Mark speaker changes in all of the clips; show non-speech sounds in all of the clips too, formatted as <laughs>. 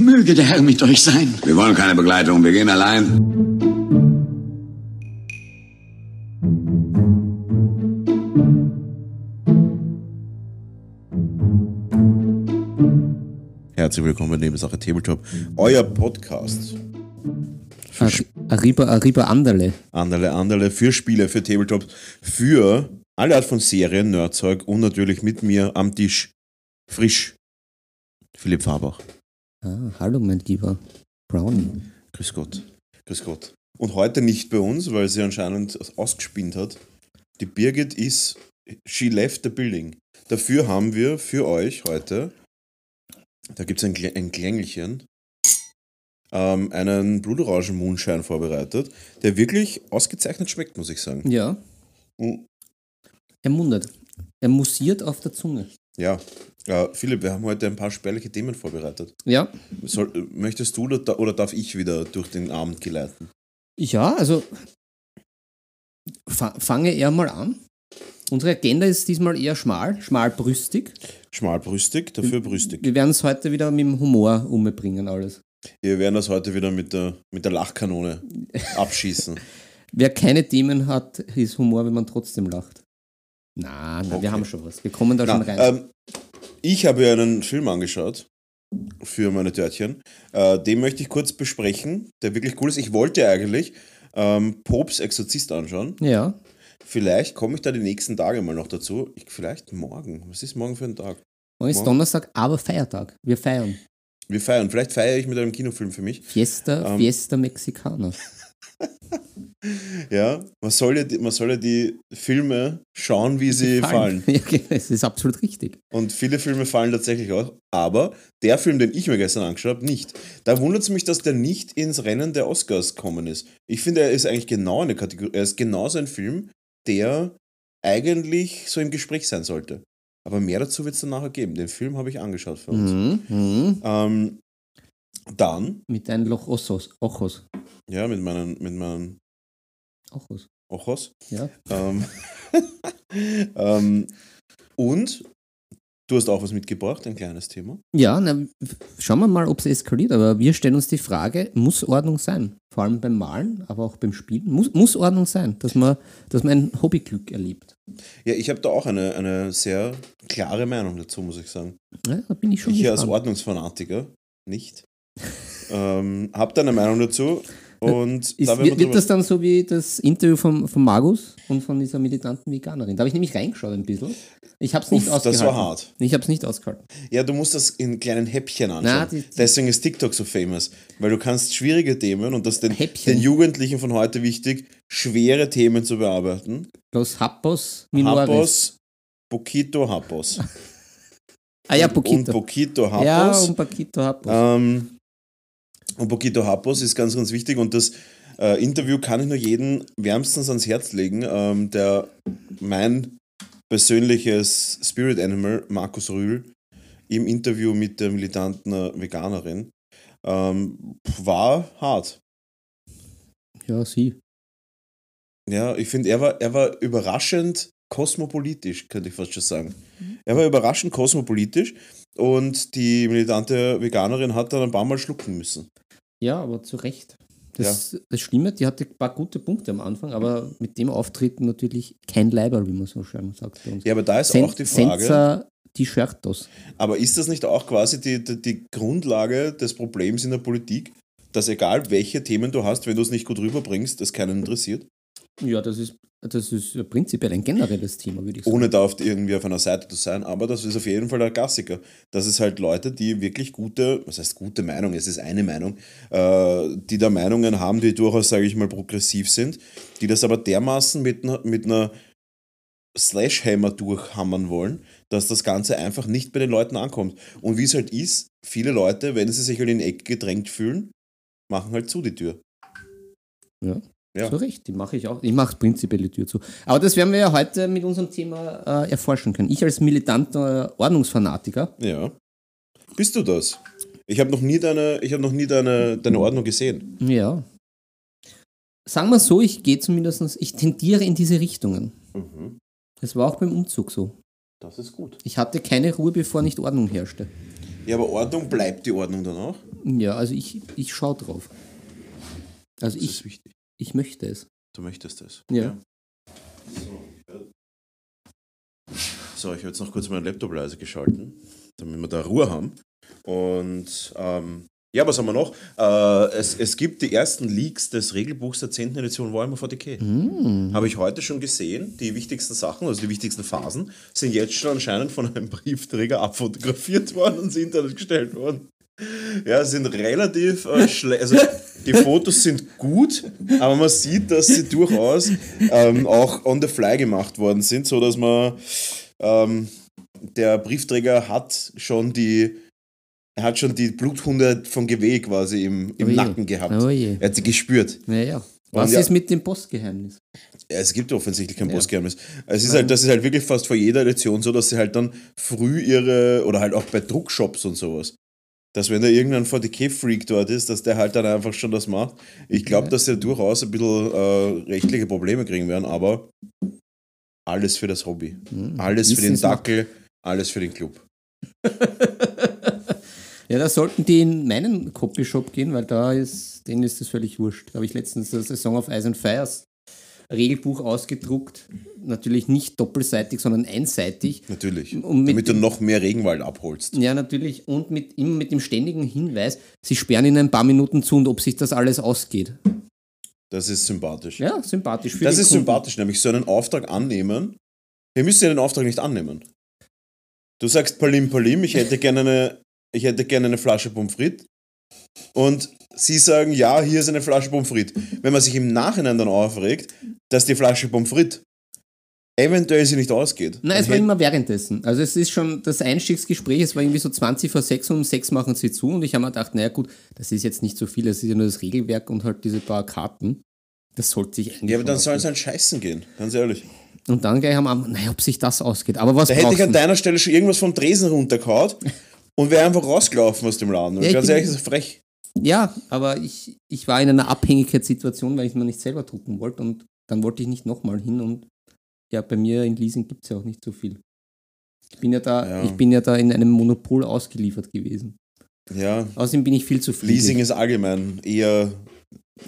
Speaker 1: Möge der Herr mit euch sein.
Speaker 2: Wir wollen keine Begleitung, wir gehen allein.
Speaker 3: Herzlich willkommen bei Nebensache Tabletop, euer Podcast.
Speaker 4: Ar- Arriba, Arriba Anderle.
Speaker 3: Anderle, anderle, für Spiele, für Tabletop, für alle Art von Serien, Nerdzeug und natürlich mit mir am Tisch frisch. Philipp Fabach.
Speaker 4: Ah, hallo, mein lieber Brownie.
Speaker 3: Grüß Gott. Grüß Gott. Und heute nicht bei uns, weil sie anscheinend ausgespinnt hat. Die Birgit ist, she left the building. Dafür haben wir für euch heute, da gibt es ein, ein Klängelchen, ähm, einen Blutorangen-Moonshine vorbereitet, der wirklich ausgezeichnet schmeckt, muss ich sagen.
Speaker 4: Ja,
Speaker 3: Mm,
Speaker 4: er mundert. Er mussiert auf der Zunge.
Speaker 3: Ja, äh, Philipp, wir haben heute ein paar spärliche Themen vorbereitet.
Speaker 4: Ja,
Speaker 3: Soll, möchtest du oder, oder darf ich wieder durch den Abend geleiten?
Speaker 4: ja, also fa fange eher mal an. Unsere Agenda ist diesmal eher schmal, schmalbrüstig.
Speaker 3: Schmalbrüstig, dafür brüstig.
Speaker 4: Wir werden es heute wieder mit dem Humor umbringen, alles.
Speaker 3: Wir werden das heute wieder mit der, mit der Lachkanone <laughs> abschießen.
Speaker 4: Wer keine Themen hat, ist Humor, wenn man trotzdem lacht. Na, na
Speaker 3: Okay.
Speaker 4: wir haben schon was. Wir kommen da
Speaker 3: Na,
Speaker 4: schon rein.
Speaker 3: ähm, ich habe ja einen Film angeschaut für meine Törtchen. Äh, den möchte ich kurz besprechen, der wirklich cool ist. Ich wollte eigentlich ähm, Popes Exorzist anschauen.
Speaker 4: ja,
Speaker 3: Vielleicht komme ich da die nächsten Tage mal noch dazu. Ich, vielleicht morgen. Was ist morgen für ein Tag?
Speaker 4: morgen ist. Donnerstag, aber Feiertag. Wir feiern.
Speaker 3: Wir feiern. Vielleicht feiere ich mit einem Kinofilm für mich.
Speaker 4: Fiesta,
Speaker 3: Ähm.
Speaker 4: Fiesta Mexicana. <laughs>
Speaker 3: Ja, man soll ja, die, man soll ja die Filme schauen, wie sie fallen. <laughs>
Speaker 4: Ja, genau, das ist absolut richtig.
Speaker 3: Und viele Filme fallen tatsächlich auch. Aber der Film, den ich mir gestern angeschaut habe, nicht. Da wundert es mich, dass der nicht ins Rennen der Oscars gekommen ist. Ich finde, er ist eigentlich genau eine Kategorie. Er ist genauso ein Film, der eigentlich so im Gespräch sein sollte. Aber mehr dazu wird es dann nachher geben. Den Film habe ich angeschaut für uns.
Speaker 4: Mhm. Mhm.
Speaker 3: Ähm, dann,
Speaker 4: Mit deinen Loch Ossos. Ochos.
Speaker 3: ja, mit meinen, mit meinen
Speaker 4: Ochos.
Speaker 3: Ochos.
Speaker 4: Ja.
Speaker 3: Ähm, <laughs> ähm, und du hast auch was mitgebracht, ein kleines Thema.
Speaker 4: Ja, na, schauen wir mal, ob es eskaliert. Aber wir stellen uns die Frage, muss Ordnung sein? Vor allem beim Malen, aber auch beim Spielen. Muss, muss Ordnung sein, dass man, dass man ein Hobbyglück erlebt.
Speaker 3: Ja, ich habe da auch eine, eine sehr klare Meinung dazu, muss ich sagen.
Speaker 4: Ja, da bin ich schon
Speaker 3: Ich als
Speaker 4: gespannt.
Speaker 3: Ordnungsfanatiker nicht. Ähm, habe da eine Meinung dazu und
Speaker 4: Ist,
Speaker 3: da
Speaker 4: wird, wird das dann so wie das Interview von, von Magus und von dieser militanten Veganerin? Da habe ich nämlich reingeschaut ein bisschen. Ich habe es nicht
Speaker 3: Uff, das
Speaker 4: ausgehalten.
Speaker 3: war hart.
Speaker 4: Ich habe es nicht ausgehalten.
Speaker 3: Ja, du musst das in kleinen Häppchen anschauen.
Speaker 4: Na, die- die-
Speaker 3: Deswegen ist TikTok so famous, weil du kannst schwierige Themen und das ist den,
Speaker 4: Häppchen.
Speaker 3: den Jugendlichen von heute wichtig, schwere Themen zu bearbeiten.
Speaker 4: Los Happos Minores.
Speaker 3: Happos, Poquito Happos.
Speaker 4: Ah ja,
Speaker 3: Und
Speaker 4: Poquito.
Speaker 3: Poquito Happos.
Speaker 4: Ja, und Paquito Happos.
Speaker 3: Ähm, und Poquito Happos ist ganz, ganz wichtig und das äh, Interview kann ich nur jedem wärmstens ans Herz legen, ähm, der mein persönliches Spirit Animal, Markus Rühl, im Interview mit der militanten äh, Veganerin, ähm, war hart.
Speaker 4: Ja, sie.
Speaker 3: Ja, ich finde, er war, er war überraschend kosmopolitisch, könnte ich fast schon sagen. Er war überraschend kosmopolitisch und die militante Veganerin hat dann ein paar Mal schlucken müssen.
Speaker 4: Ja, aber zu Recht. Das, das Schlimme, die hatte ein paar gute Punkte am Anfang, aber mit dem Auftreten natürlich kein Leiber, wie man so schön sagt bei uns.
Speaker 3: Ja, aber da ist
Speaker 4: Sen
Speaker 3: auch die Frage,
Speaker 4: Senza T-Shirtos.
Speaker 3: aber ist das nicht auch quasi die, die, die Grundlage des Problems in der Politik, dass egal welche Themen du hast, wenn du es nicht gut rüberbringst, das keinen interessiert?
Speaker 4: Ja, das ist, das ist ja prinzipiell ein generelles Thema, würde ich sagen.
Speaker 3: Ohne da auf, irgendwie auf einer Seite zu sein, aber das ist auf jeden Fall der Klassiker. Das ist halt Leute, die wirklich gute, was heißt gute Meinung, es ist eine Meinung, äh, die da Meinungen haben, die durchaus, sage ich mal, progressiv sind, die das aber dermaßen mit einer, mit einer Slashhammer durchhammern wollen, dass das Ganze einfach nicht bei den Leuten ankommt. Und wie es halt ist, viele Leute, wenn sie sich halt in die Ecke gedrängt fühlen, machen halt zu die Tür.
Speaker 4: Ja.
Speaker 3: Ja.
Speaker 4: Zu Recht, die mache ich auch. Ich mache prinzipiell die Tür zu. Aber das werden wir ja heute mit unserem Thema äh, erforschen können. Ich als militanter Ordnungsfanatiker.
Speaker 3: Ja. Bist du das? Ich habe noch nie deine, ich habe noch nie deine, deine Ordnung gesehen.
Speaker 4: Ja. Sagen wir so, ich gehe zumindest, ich tendiere in diese Richtungen.
Speaker 3: Mhm.
Speaker 4: Das war auch beim Umzug so.
Speaker 3: Das ist gut.
Speaker 4: Ich hatte keine Ruhe, bevor nicht Ordnung herrschte.
Speaker 3: Ja, aber Ordnung bleibt die Ordnung dann auch.
Speaker 4: Ja, also ich, ich schaue drauf. Also
Speaker 3: Das
Speaker 4: ich,
Speaker 3: ist wichtig.
Speaker 4: Ich möchte es.
Speaker 3: Du möchtest das.
Speaker 4: Ja.
Speaker 3: So, ich habe jetzt noch kurz meinen Laptop leise geschalten, damit wir da Ruhe haben. Und ähm, ja, was haben wir noch? Äh, es, es gibt die ersten Leaks des Regelbuchs der 10. Edition Warhammer 40k.
Speaker 4: Mm.
Speaker 3: Habe ich heute schon gesehen. Die wichtigsten Sachen, also die wichtigsten Phasen, sind jetzt schon anscheinend von einem <laughs> Briefträger abfotografiert worden und ins Internet gestellt worden. Ja, sind relativ äh, schlecht. Also die Fotos sind gut, aber man sieht, dass sie durchaus ähm, auch on the fly gemacht worden sind, so dass man ähm, der Briefträger hat schon die er hat schon die Bluthunde von GW quasi im, im
Speaker 4: Oh.
Speaker 3: Nacken gehabt.
Speaker 4: Oh.
Speaker 3: Er hat sie gespürt.
Speaker 4: Naja. Was
Speaker 3: ja-
Speaker 4: ist mit dem Postgeheimnis?
Speaker 3: Es gibt offensichtlich kein
Speaker 4: Ja.
Speaker 3: Postgeheimnis. Es ist halt, das ist halt wirklich fast vor jeder Edition so, dass sie halt dann früh ihre, oder halt auch bei Druckshops und sowas, dass wenn da irgendein 40k-Freak dort ist, dass der halt dann einfach schon das macht. Ich glaube, dass sie durchaus ein bisschen äh, rechtliche Probleme kriegen werden, aber alles für das Hobby. Alles für den. Dackel, alles für den Club. <laughs>
Speaker 4: Ja, da sollten die in meinen Copyshop gehen, weil da ist, denen ist das völlig wurscht. Da habe ich letztens das Song of Ice and Fires Regelbuch ausgedruckt. Natürlich nicht doppelseitig, sondern einseitig.
Speaker 3: Natürlich.
Speaker 4: Und mit
Speaker 3: damit du noch mehr Regenwald abholst.
Speaker 4: Ja, natürlich. Und mit, immer mit dem ständigen Hinweis, sie sperren in ein paar Minuten zu und ob sich das alles ausgeht.
Speaker 3: Das ist sympathisch.
Speaker 4: Ja, sympathisch. Für
Speaker 3: das ist
Speaker 4: Kunden.
Speaker 3: sympathisch, nämlich so einen Auftrag annehmen. Wir müssen ja den Auftrag nicht annehmen. Du sagst Palim Palim, ich hätte gerne eine, ich hätte gerne eine Flasche Pommes frites. Und sie sagen, ja, hier ist eine Flasche Pommes frites. Wenn man sich im Nachhinein dann aufregt, dass die Flasche Pommes frites eventuell sie nicht ausgeht.
Speaker 4: Nein, es war immer währenddessen. Also es ist schon das Einstiegsgespräch, es war irgendwie so 20 vor 6 und um 6 machen sie zu und ich habe mir gedacht, naja gut, das ist jetzt nicht so viel, das ist ja nur das Regelwerk und halt diese paar Karten. Das sollte sich eigentlich
Speaker 3: ja, aber dann sollen sie halt scheißen gehen, ganz ehrlich.
Speaker 4: Und dann gleich am Abend, naja, ob sich das ausgeht. Aber was
Speaker 3: Da hätte ich an deiner Stelle schon irgendwas vom Tresen runtergehauen und wäre einfach rausgelaufen aus dem Laden.
Speaker 4: Ja,
Speaker 3: ganz ehrlich, das ist frech.
Speaker 4: Ja, aber ich, ich war in einer Abhängigkeitssituation, weil ich mir nicht selber drucken wollte und dann wollte ich nicht nochmal hin und ja, bei mir in Leasing gibt es ja auch nicht so viel. Ich bin ja da,
Speaker 3: Ja.
Speaker 4: ich bin ja da in einem Monopol ausgeliefert gewesen.
Speaker 3: Ja,
Speaker 4: Außerdem bin ich viel zu viel.
Speaker 3: Leasing ist allgemein eher,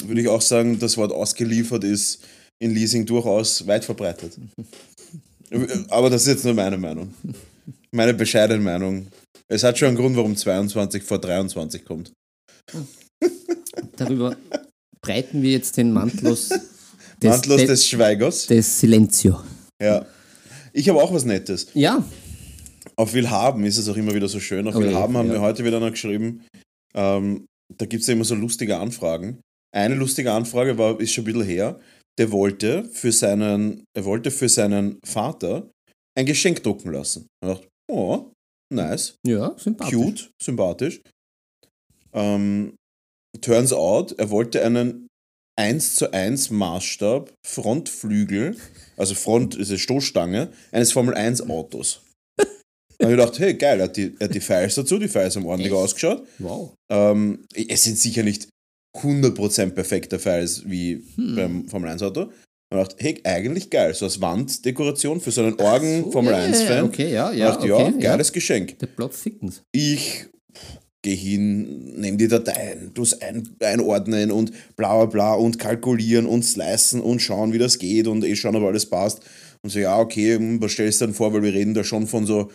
Speaker 3: würde ich auch sagen, das Wort ausgeliefert ist in Leasing durchaus weit verbreitet. <laughs> Aber das ist jetzt nur meine Meinung. Meine bescheidene Meinung. Es hat schon einen Grund, warum 22 vor 23 kommt. <laughs>
Speaker 4: Darüber breiten wir jetzt den Mantel aus des,
Speaker 3: Mantlos
Speaker 4: des,
Speaker 3: des Schweigers.
Speaker 4: des Silenzio.
Speaker 3: Ja. Ich habe auch was Nettes.
Speaker 4: Ja,
Speaker 3: Auf Willhaben ist es auch immer wieder so schön. Auf
Speaker 4: Oh je,
Speaker 3: Willhaben haben
Speaker 4: ja.
Speaker 3: wir heute wieder noch geschrieben. Ähm, da gibt es ja immer so lustige Anfragen. Eine lustige Anfrage war, ist schon ein bisschen her. Der wollte für seinen, er wollte für seinen Vater ein Geschenk drucken lassen. Er dachte, oh, nice,
Speaker 4: ja, sympathisch.
Speaker 3: cute, sympathisch. Ähm, turns out, er wollte einen 1 zu 1 Maßstab Frontflügel, also Front ist eine Stoßstange, eines Formel 1 Autos. <laughs> Da habe ich gedacht, hey, geil, er hat die, er hat die Files dazu, die Files haben ordentlich
Speaker 4: Echt?
Speaker 3: ausgeschaut.
Speaker 4: Wow.
Speaker 3: Ähm, es sind sicher nicht 100% perfekte Files wie
Speaker 4: Hm.
Speaker 3: beim Formel 1 Auto. Und dachte, hey, eigentlich geil, so als Wanddekoration für so einen Orgen
Speaker 4: So,
Speaker 3: Formel
Speaker 4: ja,
Speaker 3: 1
Speaker 4: ja,
Speaker 3: Fan.
Speaker 4: Okay, ja,
Speaker 3: Ich
Speaker 4: ja,
Speaker 3: dachte,
Speaker 4: okay,
Speaker 3: ja, geiles Geschenk.
Speaker 4: Der Plot thickens.
Speaker 3: Ich gehe hin, nehme die Dateien, es ein, einordnen und bla bla bla und kalkulieren und slicen und schauen, wie das geht und eh schauen, ob alles passt. Und so, ja, okay, hm, was stellst du dann vor, weil wir reden da schon von so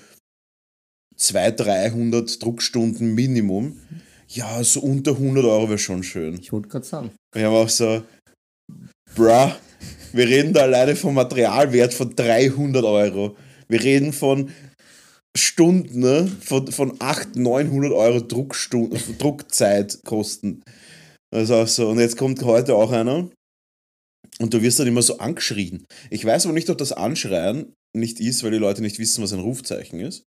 Speaker 3: 200, 300 Druckstunden Minimum. Ja, so unter 100 Euro wäre schon schön.
Speaker 4: Ich wollte gerade sagen.
Speaker 3: Ich habe auch so, bruh, wir reden da alleine vom Materialwert von 300 Euro. Wir reden von Stunden, ne? von, von 800, 900 Euro Druckstunden, Druckzeitkosten. Also so. Und jetzt kommt heute auch einer und du wirst dann immer so angeschrien. Ich weiß aber nicht, ob das Anschreien nicht ist, weil die Leute nicht wissen, was ein Rufzeichen ist.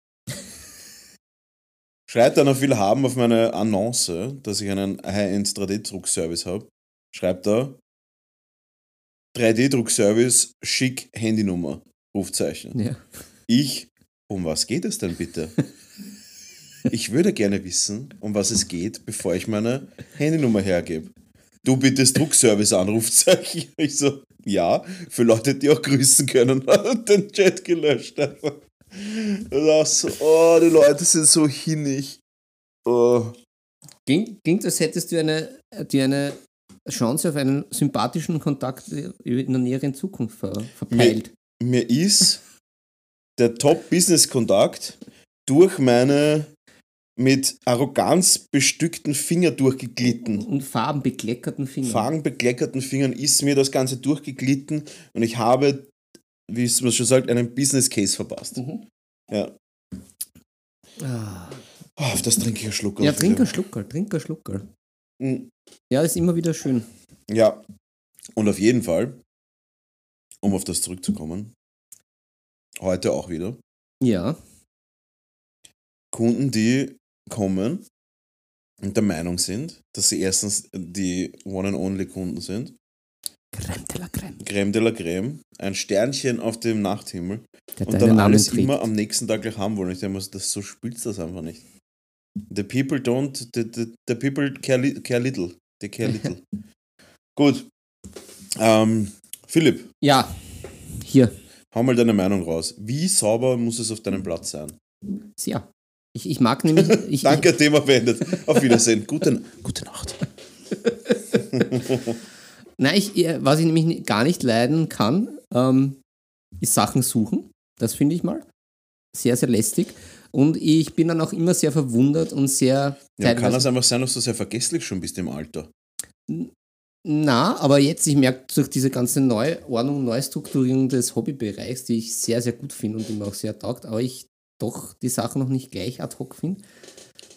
Speaker 3: Schreibt auf will haben auf meine Annonce, dass ich einen High-End 3D-Druckservice habe. Schreibt da 3D-Druckservice, schick Handynummer, Rufzeichen.
Speaker 4: Ja.
Speaker 3: Ich, um was geht es denn bitte? <laughs> Ich würde gerne wissen, um was es geht, bevor ich meine Handynummer hergebe. Du bittest Druckservice an, Rufzeichen. <laughs> Ich so, ja, für Leute, die auch grüßen können, <laughs> hat den Chat gelöscht. Das oh, die Leute sind so hinnig. Äh,
Speaker 4: Klingt, klingt, als hättest du eine, dir eine Chance auf einen sympathischen Kontakt in der näheren Zukunft ver, verpeilt.
Speaker 3: mir ist der Top-Business-Kontakt durch meine mit Arroganz bestückten Finger durchgeglitten.
Speaker 4: Und farbenbekleckerten Fingern.
Speaker 3: Farbenbekleckerten Fingern ist mir das Ganze durchgeglitten und ich habe, wie es man schon sagt, einen Business Case verpasst.
Speaker 4: Mhm.
Speaker 3: Ja.
Speaker 4: Ah.
Speaker 3: Ah, auf das trinke ich einen Schluck.
Speaker 4: Ja,
Speaker 3: auf
Speaker 4: trink
Speaker 3: wieder.
Speaker 4: ein Schluckerl, trink ein Schluckerl.
Speaker 3: Mm,
Speaker 4: Ja, ist immer wieder schön.
Speaker 3: Ja, und auf jeden Fall, um auf das zurückzukommen, heute auch wieder,
Speaker 4: Ja,
Speaker 3: Kunden, die kommen und der Meinung sind, dass sie erstens die One-and-Only-Kunden sind,
Speaker 4: Crème de la Crème.
Speaker 3: Crème de la Crème, ein Sternchen auf dem Nachthimmel
Speaker 4: Der
Speaker 3: und dann alles
Speaker 4: trägt.
Speaker 3: immer am nächsten Tag gleich haben wollen. Ich denke mir, das, so spielst du das einfach nicht. The people don't, the, the, the people care, li care little. They care little. <laughs> Gut. Ähm, Philipp,
Speaker 4: Ja, hier.
Speaker 3: hau mal deine Meinung raus. Wie sauber muss es auf deinem Platz sein?
Speaker 4: Sehr. Ich, ich mag nämlich. <laughs> Ich,
Speaker 3: Danke, Thema beendet. Auf Wiedersehen. Gute, gute Nacht. <laughs>
Speaker 4: Nein, ich, äh, was ich nämlich gar nicht leiden kann, ähm, ist Sachen suchen. Das finde ich mal sehr, sehr lästig. Und ich bin dann auch immer sehr verwundert und sehr.
Speaker 3: Ja, kann das einfach sein, dass du sehr vergesslich schon bist im Alter?
Speaker 4: Na, aber jetzt, ich merke durch diese ganze Neuordnung Neustrukturierung des Hobbybereichs, die ich sehr, sehr gut finde und die mir auch sehr taugt, aber ich doch die Sachen noch nicht gleich ad hoc finde.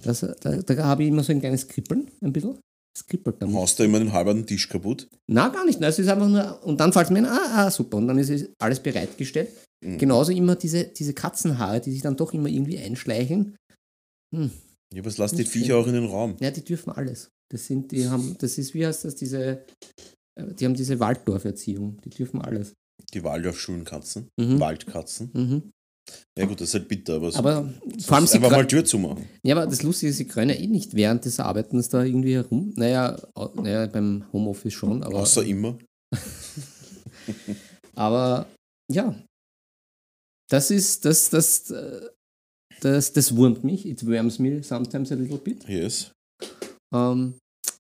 Speaker 4: Das, da, da habe ich immer so ein kleines Kribbeln, ein bisschen. Es kribbelt dann.
Speaker 3: Haust du immer den halben Tisch kaputt?
Speaker 4: Na, gar nicht. Nein, es ist einfach nur, und dann fällt es mir ein, ah, ah, super, und dann ist es alles bereitgestellt.
Speaker 3: Mhm.
Speaker 4: Genauso immer diese, diese Katzenhaare, die sich dann doch immer irgendwie einschleichen. Hm.
Speaker 3: Ja, was lass die
Speaker 4: Nicht
Speaker 3: Viecher auch in den Raum?
Speaker 4: Ja, die dürfen alles. Das sind, die haben, das ist, wie heißt das, diese, äh, die haben diese Waldorf-Erziehung. Die dürfen alles.
Speaker 3: Die Waldorf-Schulenkatzen.
Speaker 4: Mhm.
Speaker 3: Waldkatzen.
Speaker 4: Mhm.
Speaker 3: Ja gut, das ist halt bitter, aber,
Speaker 4: Aber
Speaker 3: so
Speaker 4: vor allem,
Speaker 3: ist
Speaker 4: sie
Speaker 3: einfach mal Tür zumachen.
Speaker 4: ja, aber das Lustige ist, sie können ja eh nicht während des Arbeitens da irgendwie herum. Naja, naja beim Homeoffice schon, aber,
Speaker 3: Außer immer. <laughs>
Speaker 4: aber ja, das ist, das, das, äh, das, das wurmt mich. It worms me sometimes a little bit.
Speaker 3: Yes.
Speaker 4: Ähm,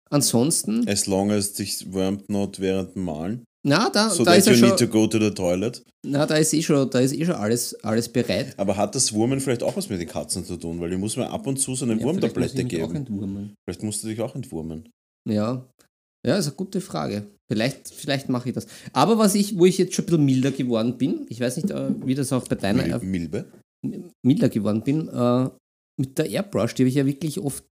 Speaker 4: ansonsten,
Speaker 3: As long as dich wärmt not während dem Malen.
Speaker 4: na, da,
Speaker 3: So
Speaker 4: da
Speaker 3: that
Speaker 4: ist
Speaker 3: you
Speaker 4: schon,
Speaker 3: need to go to the toilet.
Speaker 4: na, da ist eh schon, da ist eh schon alles, alles bereit.
Speaker 3: Aber hat das Wurmen vielleicht auch was mit den Katzen zu tun? Weil die muss mir ab und zu so eine
Speaker 4: Ja, vielleicht
Speaker 3: Wurmtablette
Speaker 4: auch
Speaker 3: geben.
Speaker 4: entwurmen.
Speaker 3: Vielleicht musst du dich auch entwurmen.
Speaker 4: Ja. Ja, ist eine gute Frage. Vielleicht, vielleicht mache ich das. Aber was ich, wo ich jetzt schon ein bisschen milder geworden bin, ich weiß nicht, äh, wie das auch bei deiner
Speaker 3: Mil Milbe.
Speaker 4: milder geworden bin, äh, mit der Airbrush, die habe ich ja wirklich oft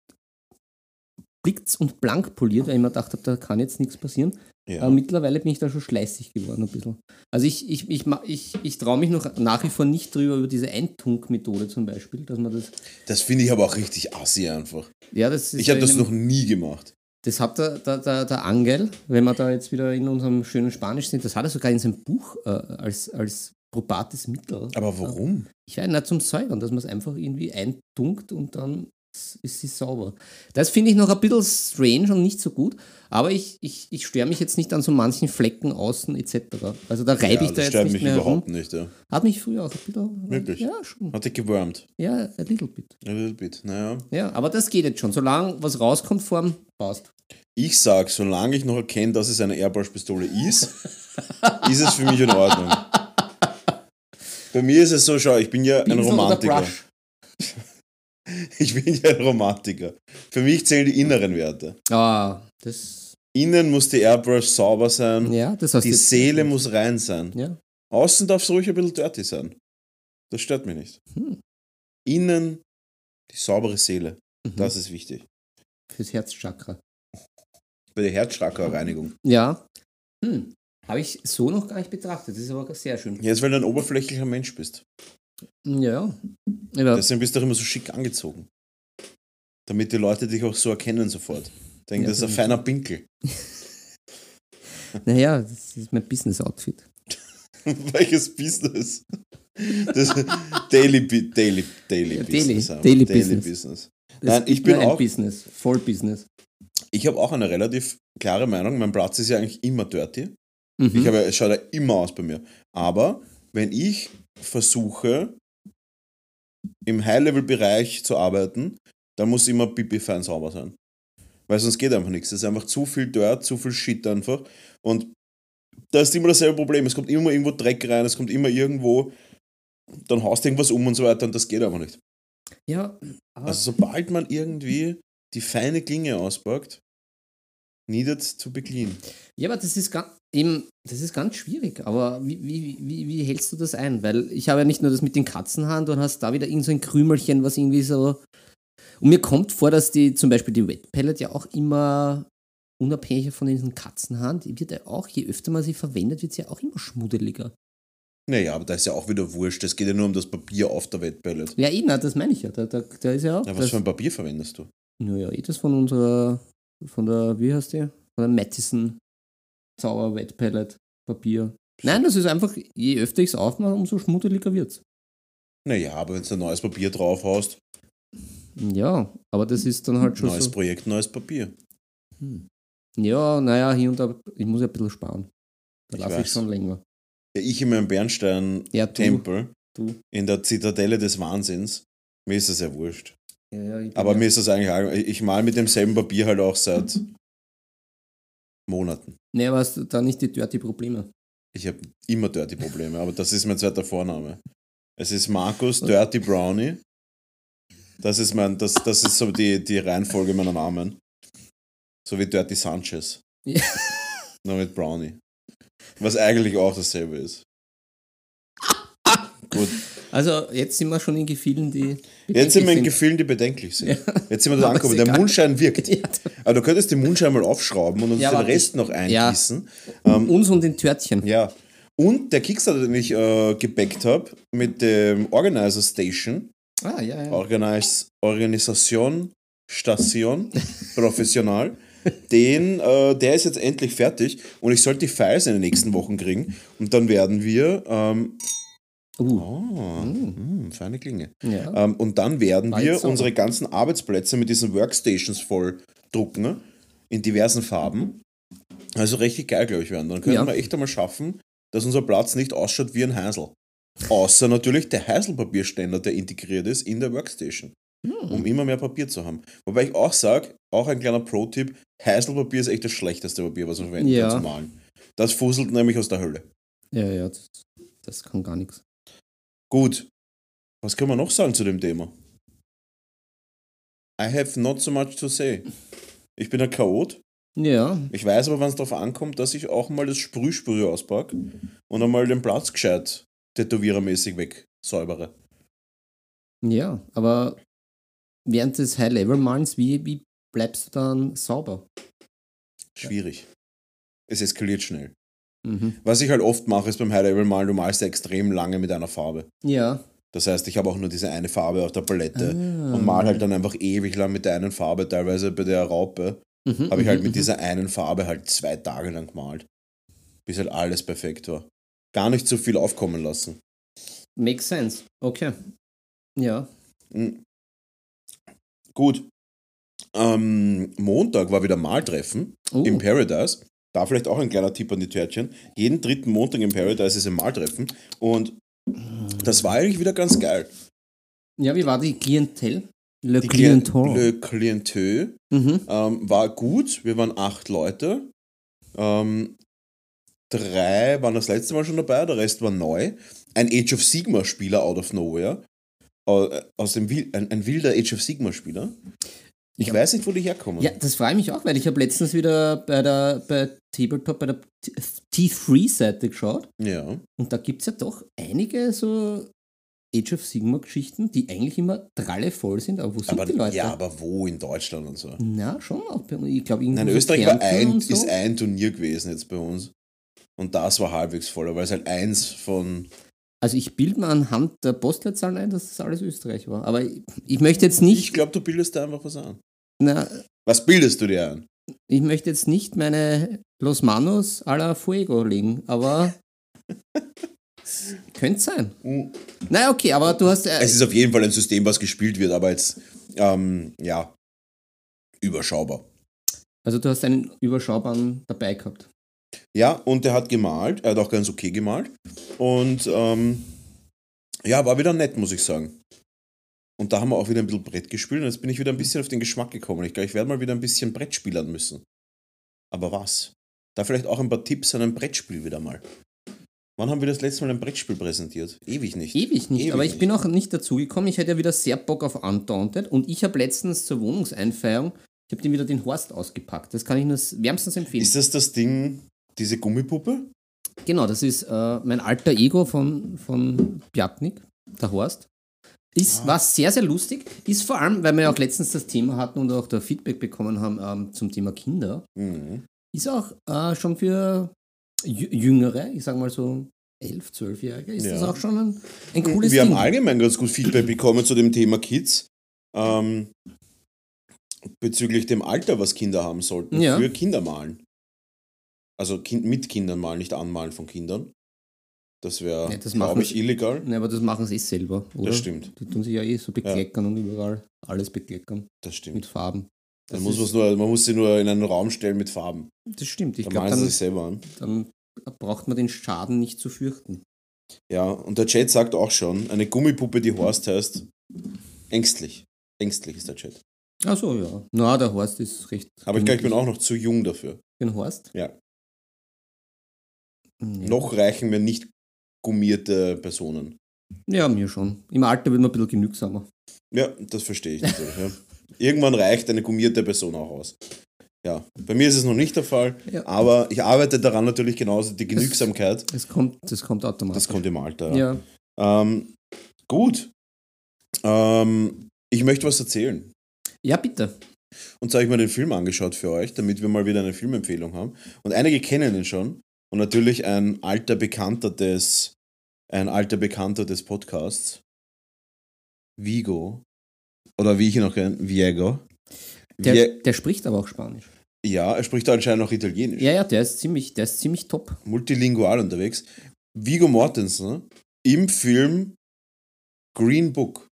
Speaker 4: blitz und blank poliert, weil ich mir gedacht habe, da kann jetzt nichts passieren.
Speaker 3: Ja.
Speaker 4: Aber mittlerweile bin ich da schon schleißig geworden ein bisschen. Also ich, ich, ich, ich, ich traue mich noch nach wie vor nicht drüber über diese Eintunk-Methode zum Beispiel, dass man das.
Speaker 3: Das finde ich aber auch richtig assi einfach.
Speaker 4: Ja, das ist
Speaker 3: Ich habe das noch nie gemacht.
Speaker 4: Das hat der, der, der, der Angel, wenn wir da jetzt wieder in unserem schönen Spanisch sind, das hat er sogar in seinem Buch äh, als, als probates Mittel.
Speaker 3: Aber warum?
Speaker 4: Ich weiß nicht zum Säubern, dass man es einfach irgendwie eintunkt und dann ist sie sauber. Das finde ich noch ein bisschen strange und nicht so gut, aber ich, ich, ich störe mich jetzt nicht an so manchen Flecken außen etc. Also da reibe
Speaker 3: ja,
Speaker 4: ich da jetzt nicht
Speaker 3: mich
Speaker 4: mehr
Speaker 3: überhaupt
Speaker 4: herum.
Speaker 3: nicht. Ja.
Speaker 4: Hat mich früher auch ein bisschen.
Speaker 3: Wirklich?
Speaker 4: Ja, schon.
Speaker 3: Hat dich gewärmt.
Speaker 4: Ja, a little bit.
Speaker 3: A little bit. Naja.
Speaker 4: Ja, aber das geht jetzt schon. Solange was rauskommt, Form, passt.
Speaker 3: Ich sag, solange ich noch erkenne, dass es eine Airbrush-Pistole ist, <laughs> ist es für mich in Ordnung. <laughs> Bei mir ist es so, schau, ich bin ja ein
Speaker 4: Pinsel oder
Speaker 3: Romantiker. <laughs> <laughs> Ich bin ja ein Romantiker. Für mich zählen die inneren Werte.
Speaker 4: Ah, das.
Speaker 3: Innen muss die Airbrush sauber sein,
Speaker 4: Ja, das heißt
Speaker 3: die Seele muss rein sein.
Speaker 4: Ja.
Speaker 3: Außen darf es ruhig ein bisschen dirty sein. Das stört mich nicht.
Speaker 4: Hm.
Speaker 3: Innen die saubere Seele.
Speaker 4: Mhm.
Speaker 3: Das ist wichtig.
Speaker 4: Fürs Herzchakra.
Speaker 3: Bei der Herzchakra-Reinigung.
Speaker 4: Ja. Hm. Habe ich so noch gar nicht betrachtet. Das ist aber sehr schön.
Speaker 3: Jetzt, weil du ein oberflächlicher Mensch bist.
Speaker 4: Ja. Aber,
Speaker 3: Deswegen bist du auch immer so schick angezogen. Damit die Leute dich auch so erkennen sofort. Denken,
Speaker 4: Ja,
Speaker 3: das ist ein feiner Pinkel. <laughs>
Speaker 4: naja, das ist mein Business-Outfit. <laughs>
Speaker 3: Welches Business? Das <laughs> Daily, Daily, Daily
Speaker 4: Ja,
Speaker 3: Business.
Speaker 4: Daily-. Daily
Speaker 3: Daily
Speaker 4: Business.
Speaker 3: Business. Nein, ich bin auch-
Speaker 4: Business. Voll Business.
Speaker 3: Ich habe auch eine relativ klare Meinung. Mein Platz ist ja eigentlich immer dirty.
Speaker 4: Mhm.
Speaker 3: Ich habe, es schaut ja immer aus bei mir. Aber wenn ich versuche, im High-Level-Bereich zu arbeiten, Da muss immer pipi fein sauber sein. Weil sonst geht einfach nichts. Es ist einfach zu viel Dirt, zu viel Shit einfach. Und da ist immer dasselbe Problem. Es kommt immer irgendwo Dreck rein, es kommt immer irgendwo, dann haust du irgendwas um und so weiter und das geht einfach nicht.
Speaker 4: Ja, aber
Speaker 3: Also sobald man irgendwie die feine Klinge auspackt, needed to be clean.
Speaker 4: Ja, aber das ist ganz, eben, das ist ganz schwierig. Aber wie, wie, wie, wie hältst du das ein? Weil ich habe ja nicht nur das mit den Katzenhaaren, du hast da wieder irgend so ein Krümelchen, was irgendwie so. Und mir kommt vor, dass die zum Beispiel die Wet Pellet ja auch immer unabhängig von diesen Katzenhaaren, die wird ja auch, je öfter man sie verwendet, wird sie ja auch immer schmuddeliger.
Speaker 3: Naja, aber da ist ja auch wieder wurscht. Es geht ja nur um das Papier auf der Wettpellet.
Speaker 4: Ja, eben, das meine ich ja. Da, da, da ist ja auch.
Speaker 3: Ja, was für ein Papier verwendest du?
Speaker 4: naja, eh das von unserer, von der, wie heißt die? Von der Madison Zauber Wet Pellet Papier. Nein, das ist einfach, je öfter ich es aufmache, umso schmuddeliger wird es.
Speaker 3: Naja, aber wenn du ein neues Papier drauf hast,
Speaker 4: Ja, aber das ist dann halt schon
Speaker 3: neues
Speaker 4: so.
Speaker 3: Projekt, neues Papier.
Speaker 4: Ja, naja, hier und da, ich muss ja ein bisschen sparen. Da
Speaker 3: Ich
Speaker 4: laufe ich schon länger.
Speaker 3: Ja, ich in meinem Bernstein-Tempel
Speaker 4: Ja,
Speaker 3: in der Zitadelle des Wahnsinns, mir ist das ja wurscht.
Speaker 4: Ja, ja,
Speaker 3: Aber mir ist das eigentlich, all- ich mal mit demselben Papier halt auch seit Monaten.
Speaker 4: Nee, aber hast du da nicht die dirty Probleme?
Speaker 3: Ich habe immer Dirty Probleme, aber das ist mein zweiter Vorname. Es ist Markus Dirty Brownie. Das ist mein, das, das ist so die, die Reihenfolge meiner Namen. So wie Dirty Sanchez.
Speaker 4: Ja. <laughs>
Speaker 3: Nur mit Brownie. Was eigentlich auch dasselbe ist. <laughs> Gut.
Speaker 4: Also, jetzt sind wir schon in Gefühlen, die.
Speaker 3: Jetzt sind wir in Gefühlen, die bedenklich sind.
Speaker 4: Ja.
Speaker 3: Jetzt sind wir da <laughs> angekommen. Der. Mundschein wirkt. <laughs>
Speaker 4: Ja,
Speaker 3: Aber du könntest den Mundschein mal aufschrauben und uns
Speaker 4: Ja,
Speaker 3: den Rest
Speaker 4: ich-
Speaker 3: noch eingießen.
Speaker 4: um uns und den Törtchen.
Speaker 3: Ja. Und der Kickstarter, den ich äh, gebackt habe, mit dem Organizer Station,
Speaker 4: Ah, ja, ja.
Speaker 3: Organis Organisation Station, professional, den, äh, der ist jetzt endlich fertig und ich sollte die Files in den nächsten Wochen kriegen und dann werden wir, ähm,
Speaker 4: Uh,
Speaker 3: oh, mh, feine Klinge,
Speaker 4: ja.
Speaker 3: ähm, und dann werden wir unsere ganzen Arbeitsplätze mit diesen Workstations voll drucken, ne? in diversen Farben. Also richtig geil, glaube ich, werden. Dann können
Speaker 4: Ja.
Speaker 3: wir echt einmal schaffen, dass unser Platz nicht ausschaut wie ein Heisel. Außer natürlich der Heiselpapierständer, der integriert ist in der Workstation.
Speaker 4: Hm.
Speaker 3: Um immer mehr Papier zu haben. Wobei ich auch sage, auch ein kleiner Pro-Tipp, Heiselpapier ist echt das schlechteste Papier, was man verwenden
Speaker 4: Ja.
Speaker 3: kann zum Malen. Das fusselt nämlich aus der Hölle.
Speaker 4: ja, ja, das, das kann gar nichts.
Speaker 3: Gut. Was können wir noch sagen zu dem Thema? I have not so much to say. Ich bin ein Chaot.
Speaker 4: Ja,
Speaker 3: Ich weiß aber, wenn es darauf ankommt, dass ich auch mal das Sprühsprüh auspacke und einmal den Platz gescheit tätowierermäßig wegsäubere.
Speaker 4: ja, aber während des High-Level-Malens, wie, wie bleibst du dann sauber?
Speaker 3: Schwierig. Es eskaliert schnell.
Speaker 4: Mhm.
Speaker 3: Was ich halt oft mache, ist beim High-Level-Malen, du malst ja extrem lange mit einer Farbe.
Speaker 4: Ja.
Speaker 3: Das heißt, ich habe auch nur diese eine Farbe auf der Palette
Speaker 4: Ah.
Speaker 3: und mal halt dann einfach ewig lang mit der einen Farbe. Teilweise bei der Raupe
Speaker 4: Mhm,
Speaker 3: habe ich halt
Speaker 4: mhm,
Speaker 3: mit
Speaker 4: mhm.
Speaker 3: dieser einen Farbe halt zwei Tage lang gemalt. Bis halt alles perfekt war. Gar nicht so viel aufkommen lassen.
Speaker 4: Makes sense. Okay. Ja.
Speaker 3: Mhm. Gut. Ähm, Montag war wieder Maltreffen
Speaker 4: Oh,
Speaker 3: im Paradise. Da vielleicht auch ein kleiner Tipp an die Törtchen. Jeden dritten Montag im Paradise ist ein Maltreffen. Und das war eigentlich wieder ganz geil.
Speaker 4: ja, wie war die Klientel? Le
Speaker 3: Die
Speaker 4: Clientel.
Speaker 3: Le Klientel
Speaker 4: Mhm.
Speaker 3: ähm, war gut. Wir waren acht Leute. Ähm, drei waren das letzte Mal schon dabei, der Rest war neu. Ein Age of Sigma-Spieler out of nowhere. Äh, Aus dem ein, ein wilder Age of Sigma-Spieler. Ich
Speaker 4: Ja.
Speaker 3: weiß nicht, wo die herkommen.
Speaker 4: Ja, das freue mich auch, weil ich habe letztens wieder bei der bei Tabletop bei der T3-Seite geschaut
Speaker 3: ja.
Speaker 4: und da gibt es ja doch einige so Age of Sigma-Geschichten, die eigentlich immer drallevoll sind, aber wo sind
Speaker 3: Aber,
Speaker 4: die Leute?
Speaker 3: ja, aber wo in Deutschland und so?
Speaker 4: Na, schon auch. bei- Ich glaube,
Speaker 3: Nein,
Speaker 4: so
Speaker 3: Österreich war ein,
Speaker 4: so.
Speaker 3: ist ein Turnier gewesen jetzt bei uns. Und das war halbwegs voller, weil es halt eins von.
Speaker 4: Also ich bilde mir anhand der Postleitzahlen ein, dass das alles Österreich war. Aber ich, ich möchte jetzt nicht,
Speaker 3: Ich glaube, du bildest da einfach was an.
Speaker 4: na,
Speaker 3: Was bildest du dir an?
Speaker 4: ich möchte jetzt nicht meine Los Manos a la Fuego legen, aber <laughs> könnte sein. Naja, okay, aber du hast... Äh,
Speaker 3: Es ist auf jeden Fall ein System, was gespielt wird, aber jetzt, ähm, ja, überschaubar.
Speaker 4: also du hast einen überschaubaren dabei gehabt.
Speaker 3: Ja, und er hat gemalt, er hat auch ganz okay gemalt. Und ähm, ja, war wieder nett, muss ich sagen. Und da haben wir auch wieder ein bisschen Brett gespielt und jetzt bin ich wieder ein bisschen auf den Geschmack gekommen. Ich glaube, ich werde mal wieder ein bisschen Brett spielern müssen. Aber was? Da vielleicht auch ein paar Tipps an einem Brettspiel wieder mal. Wann haben wir das letzte Mal ein Brettspiel präsentiert? Ewig nicht.
Speaker 4: Ewig nicht,
Speaker 3: Ewig
Speaker 4: aber ich
Speaker 3: nicht.
Speaker 4: bin auch nicht dazugekommen. Ich hätte ja wieder sehr Bock auf Undaunted und ich habe letztens zur Wohnungseinfeierung, ich habe den wieder den Horst ausgepackt. Das kann ich nur wärmstens empfehlen.
Speaker 3: Ist das das Ding, diese Gummipuppe?
Speaker 4: Genau, das ist äh, mein alter Ego von, von Bjatnik, der Horst. Ist, War sehr, sehr lustig. Ist vor allem, weil wir ja auch letztens das Thema hatten und auch da Feedback bekommen haben ähm, zum Thema Kinder,
Speaker 3: Mhm.
Speaker 4: ist auch äh, schon für Jü- Jüngere, ich sag mal so 11, 12-Jährige, ist
Speaker 3: Ja.
Speaker 4: das auch schon ein, ein cooles
Speaker 3: Wir
Speaker 4: Ding.
Speaker 3: haben allgemein ganz gut Feedback bekommen zu dem Thema Kids. Ähm, bezüglich dem Alter, was Kinder haben sollten.
Speaker 4: Ja.
Speaker 3: Für Kindermalen. Also kind, mit Kindern malen, nicht anmalen von Kindern. Das wäre,
Speaker 4: Ja,
Speaker 3: glaube ich, illegal.
Speaker 4: Ne, aber das machen sie eh selber, oder?
Speaker 3: Das stimmt.
Speaker 4: Die tun sich ja eh so bekleckern und überall alles bekleckern
Speaker 3: Das stimmt.
Speaker 4: mit Farben. Das,
Speaker 3: Man muss,
Speaker 4: ist,
Speaker 3: nur, man muss sie nur in einen Raum stellen mit Farben.
Speaker 4: das stimmt. Ich glaube,
Speaker 3: malen sie
Speaker 4: dann,
Speaker 3: sich selber an.
Speaker 4: dann braucht man den Schaden nicht zu fürchten.
Speaker 3: Ja, und der Chat sagt auch schon, eine Gummipuppe, die Horst heißt, ängstlich. Ängstlich ist der Chat.
Speaker 4: Ach so, ja. Na, der Horst ist recht.
Speaker 3: Aber ich glaube, ich bin auch noch zu jung dafür.
Speaker 4: Den Horst?
Speaker 3: Ja.
Speaker 4: Ja.
Speaker 3: Noch reichen mir nicht gummierte Personen.
Speaker 4: Ja, mir schon. Im Alter wird man ein bisschen genügsamer.
Speaker 3: Ja, das verstehe ich natürlich. ja. <laughs> Irgendwann reicht eine gummierte Person auch aus. Ja, bei mir ist es noch nicht der Fall,
Speaker 4: Ja.
Speaker 3: aber ich arbeite daran natürlich genauso. Die Genügsamkeit,
Speaker 4: Das kommt, das kommt automatisch.
Speaker 3: das kommt im Alter. Ja.
Speaker 4: ja.
Speaker 3: Ähm, gut. Ähm, ich möchte was erzählen.
Speaker 4: ja, bitte.
Speaker 3: Und zwar habe ich mir den Film angeschaut für euch, damit wir mal wieder eine Filmempfehlung haben. Und einige kennen ihn schon. Und natürlich ein alter Bekannter des, ein alter Bekannter des Podcasts. Vigo. Oder wie ich ihn auch kenne, Viego.
Speaker 4: Der,
Speaker 3: Vie
Speaker 4: der spricht aber auch Spanisch.
Speaker 3: ja, er spricht anscheinend auch Italienisch.
Speaker 4: Ja, ja, der ist ziemlich, der ist ziemlich top.
Speaker 3: Multilingual unterwegs. Vigo Mortensen im Film Green Book.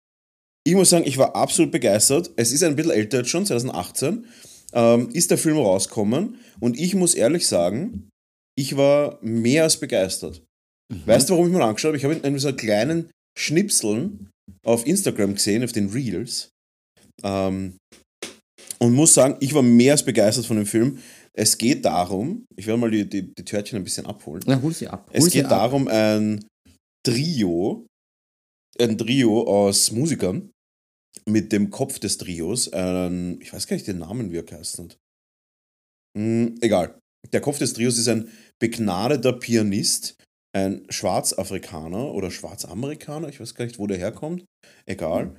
Speaker 3: Ich muss sagen, ich war absolut begeistert. Es ist ein bisschen älter jetzt schon, 2018. Ähm, ist der Film rausgekommen und ich muss ehrlich sagen, ich war mehr als begeistert. Weißt du, warum ich mir angeschaut habe? Ich habe in so kleinen Schnipseln auf Instagram gesehen, auf den Reels. Ähm, und muss sagen, ich war mehr als begeistert von dem Film. Es geht darum, ich werde mal die, die, die Törtchen ein bisschen abholen.
Speaker 4: Na, hol sie ab. Hol
Speaker 3: Es geht
Speaker 4: ab.
Speaker 3: darum, ein Trio, ein Trio aus Musikern mit dem Kopf des Trios, einen, ich weiß gar nicht den Namen, wie er hat. Hm, egal. Der Kopf des Trios ist ein begnadeter Pianist, ein Schwarzafrikaner oder Schwarzamerikaner, ich weiß gar nicht, wo der herkommt. Egal.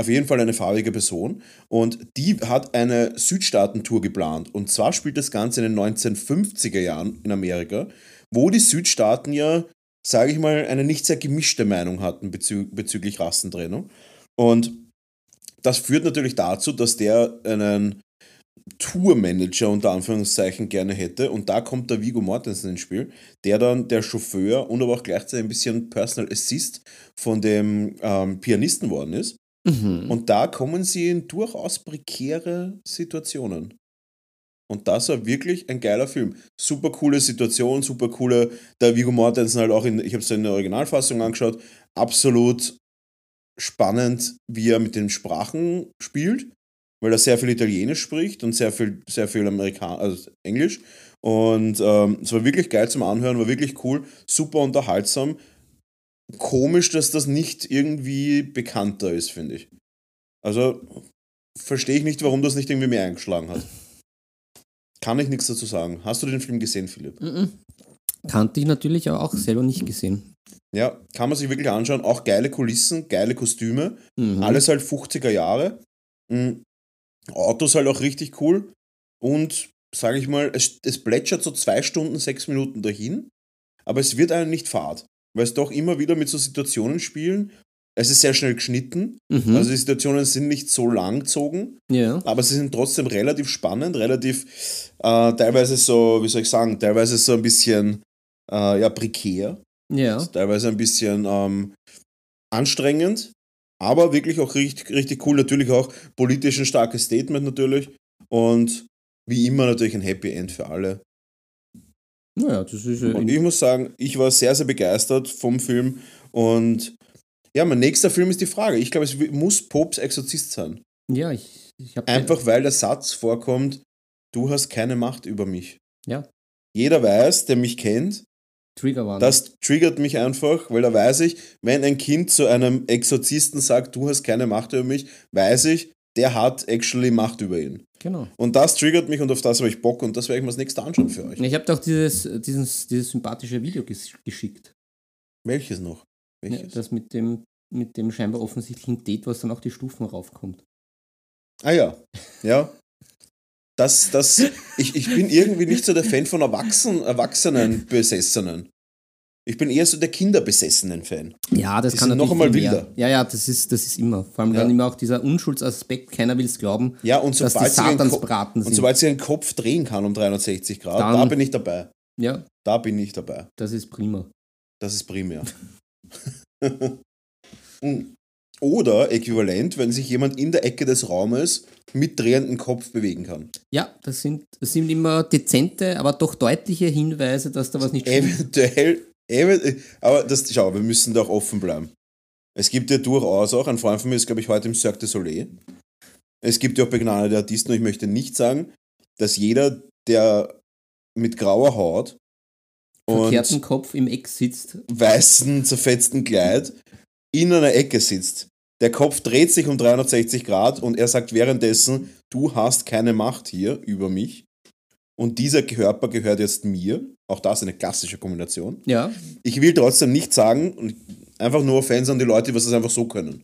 Speaker 3: Auf jeden Fall eine farbige Person. Und die hat eine Südstaaten-Tour geplant. Und zwar spielt das Ganze in den 1950er Jahren in Amerika, wo die Südstaaten ja, sage ich mal, eine nicht sehr gemischte Meinung hatten bezü bezüglich Rassentrennung. Und das führt natürlich dazu, dass der einen Tourmanager unter Anführungszeichen gerne hätte. Und da kommt der Vigo Mortensen ins Spiel, der dann der Chauffeur und aber auch gleichzeitig ein bisschen Personal Assist von dem ähm, Pianisten worden ist.
Speaker 4: Mhm.
Speaker 3: Und da kommen sie in durchaus prekäre Situationen. Und das war wirklich ein geiler Film. Super coole Situation, super coole. Der Vigo Mortensen halt auch in, ich habe es in der Originalfassung angeschaut, absolut spannend, wie er mit den Sprachen spielt, weil er sehr viel Italienisch spricht und sehr viel, sehr viel Amerikan also Englisch. Und ähm, es war wirklich geil zum Anhören, war wirklich cool, super unterhaltsam. Komisch, dass das nicht irgendwie bekannter ist, finde ich. Also verstehe ich nicht, warum das nicht irgendwie mehr eingeschlagen hat. Kann ich nichts dazu sagen. Hast du den Film gesehen, Philipp?
Speaker 4: Mhm. Kannte ich natürlich aber auch selber nicht gesehen.
Speaker 3: Ja, kann man sich wirklich anschauen. Auch geile Kulissen, geile Kostüme.
Speaker 4: Mhm.
Speaker 3: Alles halt 50er Jahre. Mhm. Autos halt auch richtig cool. Und sage ich mal, es, es plätschert so zwei Stunden, sechs Minuten dahin. Aber es wird einem nicht fad. Weil es doch immer wieder mit so Situationen spielen. Es ist sehr schnell geschnitten.
Speaker 4: Mhm.
Speaker 3: Also die Situationen sind nicht so langgezogen.
Speaker 4: ja.
Speaker 3: Aber sie sind trotzdem relativ spannend, relativ äh, teilweise so, wie soll ich sagen, teilweise so ein bisschen äh, ja, prekär,
Speaker 4: Ja.
Speaker 3: teilweise ein bisschen ähm, anstrengend, aber wirklich auch richtig, richtig cool. Natürlich auch politisch ein starkes Statement natürlich und wie immer natürlich ein Happy End für alle.
Speaker 4: Naja, das ist
Speaker 3: Und ich muss sagen, ich war sehr, sehr begeistert vom Film und Ja, mein nächster Film ist die Frage. Ich glaube, es muss Popes Exorzist sein.
Speaker 4: Ja, ich, ich habe
Speaker 3: Einfach weil der Satz vorkommt, du hast keine Macht über mich.
Speaker 4: Ja.
Speaker 3: Jeder weiß, der mich kennt,
Speaker 4: Trigger waren.
Speaker 3: das triggert mich einfach, weil da weiß ich, wenn ein Kind zu einem Exorzisten sagt, du hast keine Macht über mich, weiß ich, der hat actually Macht über ihn.
Speaker 4: Genau.
Speaker 3: Und das triggert mich und auf das habe ich Bock und das werde ich mir das nächste anschauen für euch.
Speaker 4: Ich habe auch dieses, dieses, dieses sympathische Video ges geschickt.
Speaker 3: Welches noch?
Speaker 4: Ja,
Speaker 3: Welches?
Speaker 4: das mit dem, mit dem scheinbar offensichtlichen Date, was dann auch die Stufen raufkommt.
Speaker 3: Ah ja, ja. <laughs> Das, das, ich, ich bin irgendwie nicht so der Fan von Erwachsenen, Erwachsenen Besessenen. Ich bin eher so der Kinderbesessenen Fan.
Speaker 4: Ja, das
Speaker 3: Die
Speaker 4: kann
Speaker 3: sind noch einmal wilder.
Speaker 4: Ja, ja, das ist, das ist immer. Vor allem
Speaker 3: Ja.
Speaker 4: dann immer auch dieser Unschuldsaspekt, keiner will es glauben,
Speaker 3: Ja, und
Speaker 4: dass die Satansbraten
Speaker 3: und
Speaker 4: sind.
Speaker 3: sobald sie ihren Kopf drehen kann um 360 Grad,
Speaker 4: Dann-
Speaker 3: da bin ich dabei.
Speaker 4: ja,
Speaker 3: Da bin ich dabei.
Speaker 4: das ist prima.
Speaker 3: Das ist primär. Mm. <laughs> Oder äquivalent, wenn sich jemand in der Ecke des Raumes mit drehendem Kopf bewegen kann.
Speaker 4: Ja, das sind, das sind immer dezente, aber doch deutliche Hinweise, dass da was nicht stimmt.
Speaker 3: Eventuell, ev aber das, schau, wir müssen da auch offen bleiben. Es gibt ja durchaus auch, ein Freund von mir ist, glaube ich, heute im Cirque du Soleil. Es gibt ja auch begnadete Artisten und ich möchte nicht sagen, dass jeder, der mit grauer Haut und
Speaker 4: Kopf im Eck sitzt.
Speaker 3: weißen, zerfetzten Kleid in einer Ecke sitzt. Der Kopf dreht sich um 360 Grad und er sagt währenddessen, du hast keine Macht hier über mich. Und dieser Körper gehört jetzt mir. Auch das eine klassische Kombination.
Speaker 4: Ja,
Speaker 3: Ich will trotzdem nicht sagen, und einfach nur Fans an die Leute, die was das einfach so können.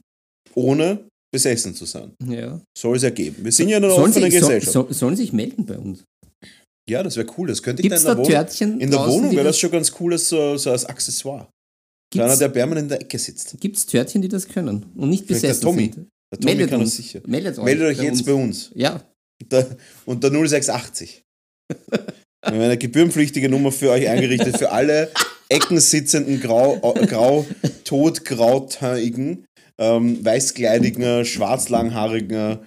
Speaker 3: Ohne besessen zu sein.
Speaker 4: ja.
Speaker 3: Soll es ergeben. Wir sind ja in einer
Speaker 4: Sollen,
Speaker 3: offenen
Speaker 4: sie, so,
Speaker 3: Gesellschaft.
Speaker 4: so, sollen sich melden bei uns?
Speaker 3: Ja, das wäre cool. Das könnte ich
Speaker 4: Gibt es
Speaker 3: da in der Wohnung. In der Wohnung wäre das schon ganz cool, als so, so als Accessoire. So einer,
Speaker 4: Gibt's,
Speaker 3: der permanent in der Ecke sitzt.
Speaker 4: gibt's Törtchen, die das können und nicht
Speaker 3: Vielleicht der
Speaker 4: besessen
Speaker 3: Tommy.
Speaker 4: sind?
Speaker 3: Der Tommy
Speaker 4: Meldet
Speaker 3: kann
Speaker 4: uns.
Speaker 3: das sicher.
Speaker 4: Meldet euch,
Speaker 3: Meldet euch
Speaker 4: bei
Speaker 3: jetzt
Speaker 4: uns.
Speaker 3: bei uns.
Speaker 4: Ja,
Speaker 3: Der, und der 0680. Wir haben eine gebührenpflichtige Nummer für euch eingerichtet, für alle eckensitzenden, grau, äh, grau totgrautäigen, ähm, weißkleidigen, schwarzlanghaarigen,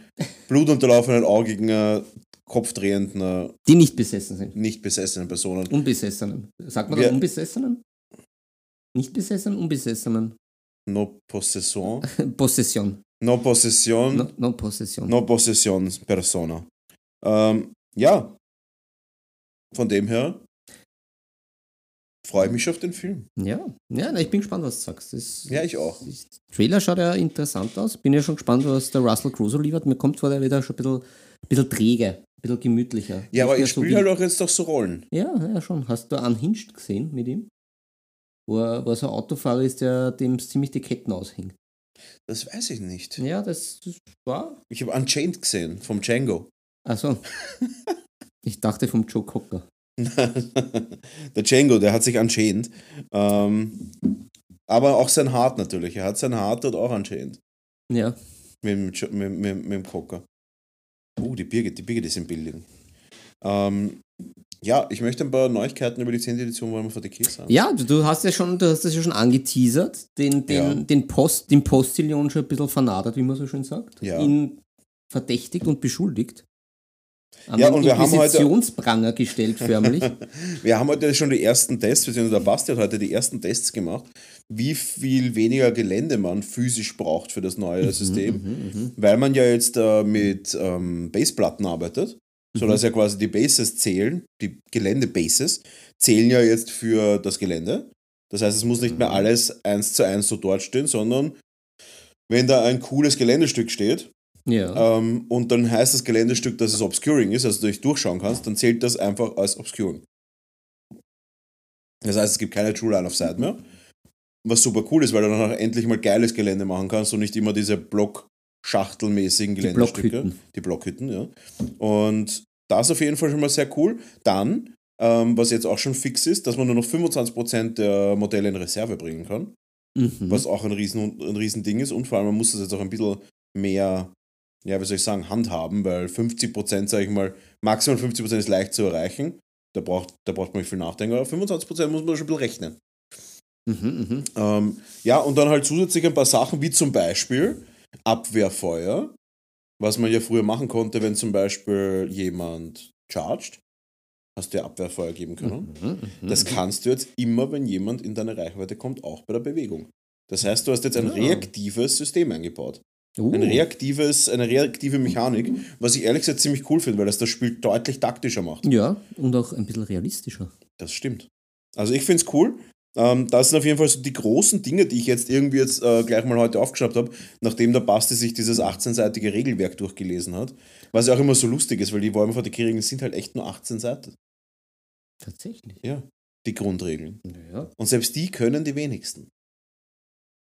Speaker 3: blutunterlaufenen Augigen, kopfdrehenden,
Speaker 4: die nicht besessen sind.
Speaker 3: nicht besessenen Personen.
Speaker 4: Unbesessenen. Sagt man
Speaker 3: Wir-
Speaker 4: dann Unbesessenen? Nicht besessenen, Unbesessenen.
Speaker 3: No possession, <laughs>
Speaker 4: Possession.
Speaker 3: no possession,
Speaker 4: No, no Possession.
Speaker 3: no possession persona. Ähm, ja, von dem her freue ich mich auf den Film.
Speaker 4: Ja, ja ich bin gespannt, was du sagst. Das,
Speaker 3: Ja, ich auch.
Speaker 4: das Trailer schaut ja interessant aus. Bin ja schon gespannt, was der Russell Crowe so liefert. Mir kommt vor, der wieder schon ein bisschen, ein bisschen träge, ein bisschen gemütlicher.
Speaker 3: Ja, aber ich
Speaker 4: so
Speaker 3: spiele
Speaker 4: wie-
Speaker 3: halt auch jetzt doch so Rollen.
Speaker 4: Ja, ja, schon. Hast du Unhinged gesehen mit ihm? Wo er, wo so ein Autofahrer ist, der dem ziemlich die Ketten aushängt.
Speaker 3: Das weiß ich nicht.
Speaker 4: Ja, das, das war.
Speaker 3: Ich habe Unchained gesehen, vom Django.
Speaker 4: Achso. <laughs> ich dachte vom Joe Cocker. <laughs>
Speaker 3: der Django, der hat sich Unchained. Ähm, aber auch sein Hart natürlich. Er hat sein Hart dort auch Unchained.
Speaker 4: Ja.
Speaker 3: Mit, mit, mit, mit dem Cocker. Uh, die Birgit, die Birgit ist im Building. Ähm, ja, ich möchte ein paar Neuigkeiten über die 10. Edition Warhammer 40k sagen.
Speaker 4: Ja, du, hast ja schon, du hast das ja schon angeteasert, den, den,
Speaker 3: Ja.
Speaker 4: den Post, den Postillion schon ein bisschen vernadert, wie man so schön sagt.
Speaker 3: Ja.
Speaker 4: Ihn verdächtigt und beschuldigt. An
Speaker 3: Ja, und wir haben heute-
Speaker 4: gestellt, förmlich. <laughs>
Speaker 3: Wir haben heute schon die ersten Tests, beziehungsweise der Basti hat heute die ersten Tests gemacht, wie viel weniger Gelände man physisch braucht für das neue System, weil man ja jetzt äh, mit ähm, Baseplatten arbeitet, sodass ja quasi die Bases zählen, die Gelände-Bases zählen ja jetzt für das Gelände. Das heißt, es muss nicht mehr alles eins zu eins so dort stehen, sondern wenn da ein cooles Geländestück steht,
Speaker 4: ja.
Speaker 3: ähm, und dann heißt das Geländestück, dass es Obscuring ist, also du nicht durchschauen kannst, dann zählt das einfach als Obscuring. Das heißt, es gibt keine True Line of Sight mehr. Was super cool ist, weil du dann auch endlich mal geiles Gelände machen kannst und nicht immer diese Blockschachtelmäßigen Geländestücke.
Speaker 4: Blockhütten.
Speaker 3: Die Blockhütten, ja. Und das auf jeden Fall schon mal sehr cool. Dann, ähm, was jetzt auch schon fix ist, dass man nur noch 25% der Modelle in Reserve bringen kann
Speaker 4: Mhm.
Speaker 3: was auch ein riesen, ein riesen Ding ist und vor allem man muss das jetzt auch ein bisschen mehr, ja, wie soll ich sagen, handhaben, weil 50%, sage ich mal, maximal 50% ist leicht zu erreichen. Da braucht, da braucht man nicht viel nachdenken, aber 25% muss man schon ein bisschen rechnen.
Speaker 4: Mhm, mhm.
Speaker 3: Ähm, ja, und dann halt zusätzlich ein paar Sachen, wie zum Beispiel Abwehrfeuer, was man ja früher machen konnte, wenn zum Beispiel jemand charged, hast du ja Abwehrfeuer geben können.
Speaker 4: Mhm, mhm.
Speaker 3: Das kannst du jetzt immer, wenn jemand in deine Reichweite kommt, auch bei der Bewegung. Das heißt, du hast jetzt ein
Speaker 4: Ja.
Speaker 3: reaktives System eingebaut.
Speaker 4: Uh,
Speaker 3: Ein reaktives, eine reaktive Mechanik, was ich ehrlich gesagt ziemlich cool finde, weil das das Spiel deutlich taktischer macht.
Speaker 4: ja, und auch ein bisschen realistischer.
Speaker 3: Das stimmt. Also ich finde es cool. Ähm, das sind auf jeden Fall so die großen Dinge, die ich jetzt irgendwie jetzt äh, gleich mal heute aufgeschnappt habe, nachdem der Basti sich dieses 18-seitige Regelwerk durchgelesen hat. Was ja auch immer so lustig ist, weil die Warhammer 40k Regeln sind halt echt nur 18 Seiten.
Speaker 4: Tatsächlich.
Speaker 3: Ja, die Grundregeln.
Speaker 4: Ja.
Speaker 3: Und selbst die können die wenigsten.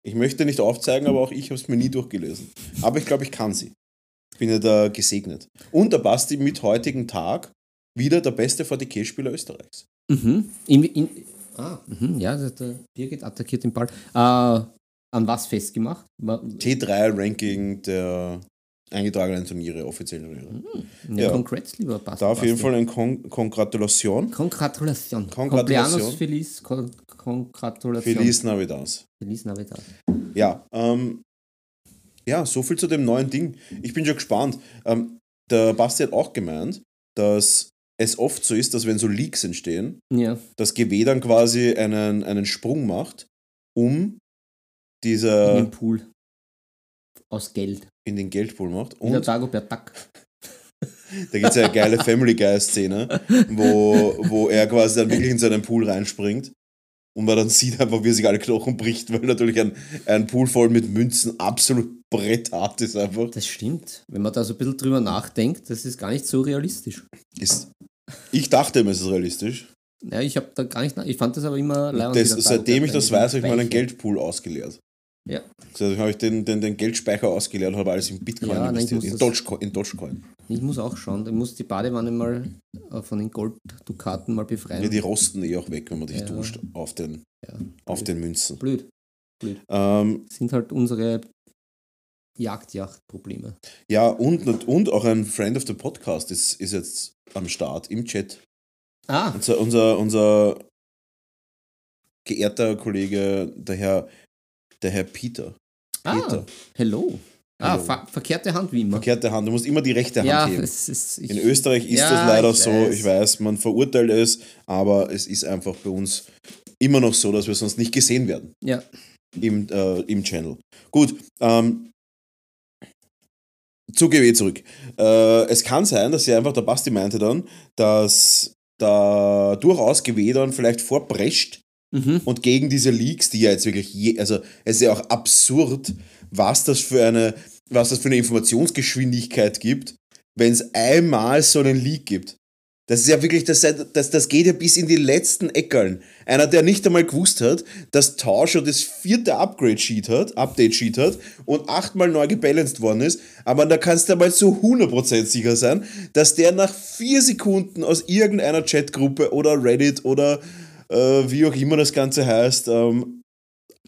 Speaker 3: Ich möchte nicht aufzeigen, aber auch ich habe es mir nie durchgelesen. Aber ich glaube, ich kann sie. Ich bin ja da gesegnet. Und der Basti mit heutigen Tag wieder der beste 40k-Spieler Österreichs.
Speaker 4: Mhm. In, in, ah, mhm. ja, Birgit attackiert den Ball. Äh, an was festgemacht? Wa-
Speaker 3: T3-Ranking der eingetragenen Turniere, offiziellen Turniere.
Speaker 4: Ja,
Speaker 3: Ja.
Speaker 4: Congrats, lieber Basti.
Speaker 3: Da auf jeden Fall eine Kon Kongratulation.
Speaker 4: Congratulation.
Speaker 3: Congratulation.
Speaker 4: Cumpleaños Feliz. Con Congratulation.
Speaker 3: Feliz Navidad.
Speaker 4: Feliz Navidad.
Speaker 3: Ja, ähm, ja, so viel zu dem neuen Ding. Ich bin schon gespannt. Ähm, der Basti hat auch gemeint, dass es oft so ist, dass wenn so Leaks entstehen,
Speaker 4: Ja.
Speaker 3: das GW dann quasi einen, einen Sprung macht, um
Speaker 4: in
Speaker 3: dieser
Speaker 4: den Pool. Aus Geld.
Speaker 3: in den Geldpool macht.
Speaker 4: Und der Dagobert Duck. <laughs>
Speaker 3: da gibt es ja eine geile <laughs> Family Guy-Szene, wo, wo er quasi dann wirklich in seinen Pool reinspringt. Und man dann sieht einfach, wie er sich alle Knochen bricht, weil natürlich ein, ein Pool voll mit Münzen absolut bretthart ist einfach.
Speaker 4: Das stimmt. Wenn man da so ein bisschen drüber nachdenkt, das ist gar nicht so realistisch.
Speaker 3: Ist, ich dachte immer, es ist realistisch.
Speaker 4: Ja, ich habe da gar nicht, ich fand das aber immer
Speaker 3: Das, seitdem ich das weiß, habe ich mal einen
Speaker 4: Speicher-
Speaker 3: Geldpool ausgeleert.
Speaker 4: Ja.
Speaker 3: Also habe ich den, den, den Geldspeicher ausgeleert und habe alles in Bitcoin
Speaker 4: Ja, nein,
Speaker 3: investiert.
Speaker 4: muss
Speaker 3: in, Dogecoin, in Dogecoin.
Speaker 4: Ich muss auch schauen, ich muss die Badewanne mal äh, von den Golddukaten mal befreien.
Speaker 3: Ja, die rosten eh auch weg, wenn man dich
Speaker 4: Ja.
Speaker 3: duscht auf den,
Speaker 4: Ja,
Speaker 3: auf
Speaker 4: blöd.
Speaker 3: den Münzen.
Speaker 4: Blöd.
Speaker 3: Ähm,
Speaker 4: Das sind halt unsere Jagdjacht-Probleme.
Speaker 3: ja, und, und auch ein Friend of the Podcast ist, ist jetzt am Start im Chat.
Speaker 4: Ah,
Speaker 3: Unser, unser, unser geehrter Kollege, der Herr, der Herr Peter.
Speaker 4: ah
Speaker 3: Peter.
Speaker 4: hello. Ah,
Speaker 3: Hello.
Speaker 4: ver verkehrte Hand wie immer.
Speaker 3: Verkehrte Hand. Du musst immer die rechte Hand
Speaker 4: ja,
Speaker 3: heben.
Speaker 4: es ist. Ich,
Speaker 3: In Österreich ist
Speaker 4: Ja,
Speaker 3: das leider
Speaker 4: ich
Speaker 3: so,
Speaker 4: weiß.
Speaker 3: ich weiß, man verurteilt es, aber es ist einfach bei uns immer noch so, dass wir sonst nicht gesehen werden
Speaker 4: Ja,
Speaker 3: im, äh, im Channel. Gut, ähm, zu GW zurück. Äh, es kann sein, dass ja einfach der Basti meinte dann, dass da durchaus GW dann vielleicht vorprescht
Speaker 4: mhm.
Speaker 3: und gegen diese Leaks, die ja jetzt wirklich, je, also es ist ja auch absurd, was das für eine, was das für eine Informationsgeschwindigkeit gibt, wenn es einmal so einen Leak gibt. Das ist ja wirklich, das, das, das geht ja bis in die letzten Eckeln. Einer, der nicht einmal gewusst hat, dass Tau schon das vierte Upgrade-Sheet hat, Update-Sheet hat und achtmal neu gebalanced worden ist, aber da kannst du mal zu 100% sicher sein, dass der nach vier Sekunden aus irgendeiner Chatgruppe oder Reddit oder äh, wie auch immer das Ganze heißt, ähm,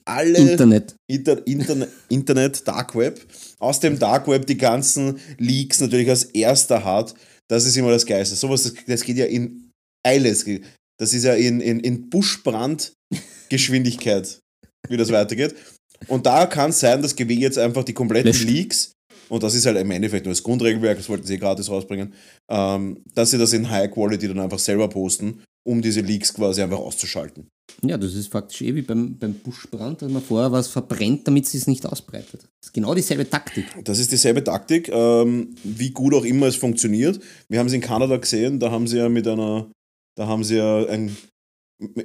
Speaker 3: alle
Speaker 4: Internet.
Speaker 3: Inter Internet, Internet, Dark Web, aus dem Dark Web die ganzen Leaks natürlich als erster hat. Das ist immer das Geilste. Sowas, das, das geht ja in Eile. Das ist ja in, in, in Buschbrandgeschwindigkeit, wie das weitergeht. Und da kann es sein, dass GW jetzt einfach die kompletten
Speaker 4: Löscht.
Speaker 3: Leaks, und das ist halt im Endeffekt nur das Grundregelwerk, das wollten sie eh gratis rausbringen, ähm, dass sie das in High Quality dann einfach selber posten, um diese Leaks quasi einfach auszuschalten.
Speaker 4: Ja, das ist faktisch eh wie beim, beim Buschbrand, dass man vorher was verbrennt, damit es sich nicht ausbreitet. Das ist genau dieselbe Taktik.
Speaker 3: Das ist dieselbe Taktik, ähm, wie gut auch immer es funktioniert. Wir haben es in Kanada gesehen, da haben sie ja mit einer, da haben sie ja ein,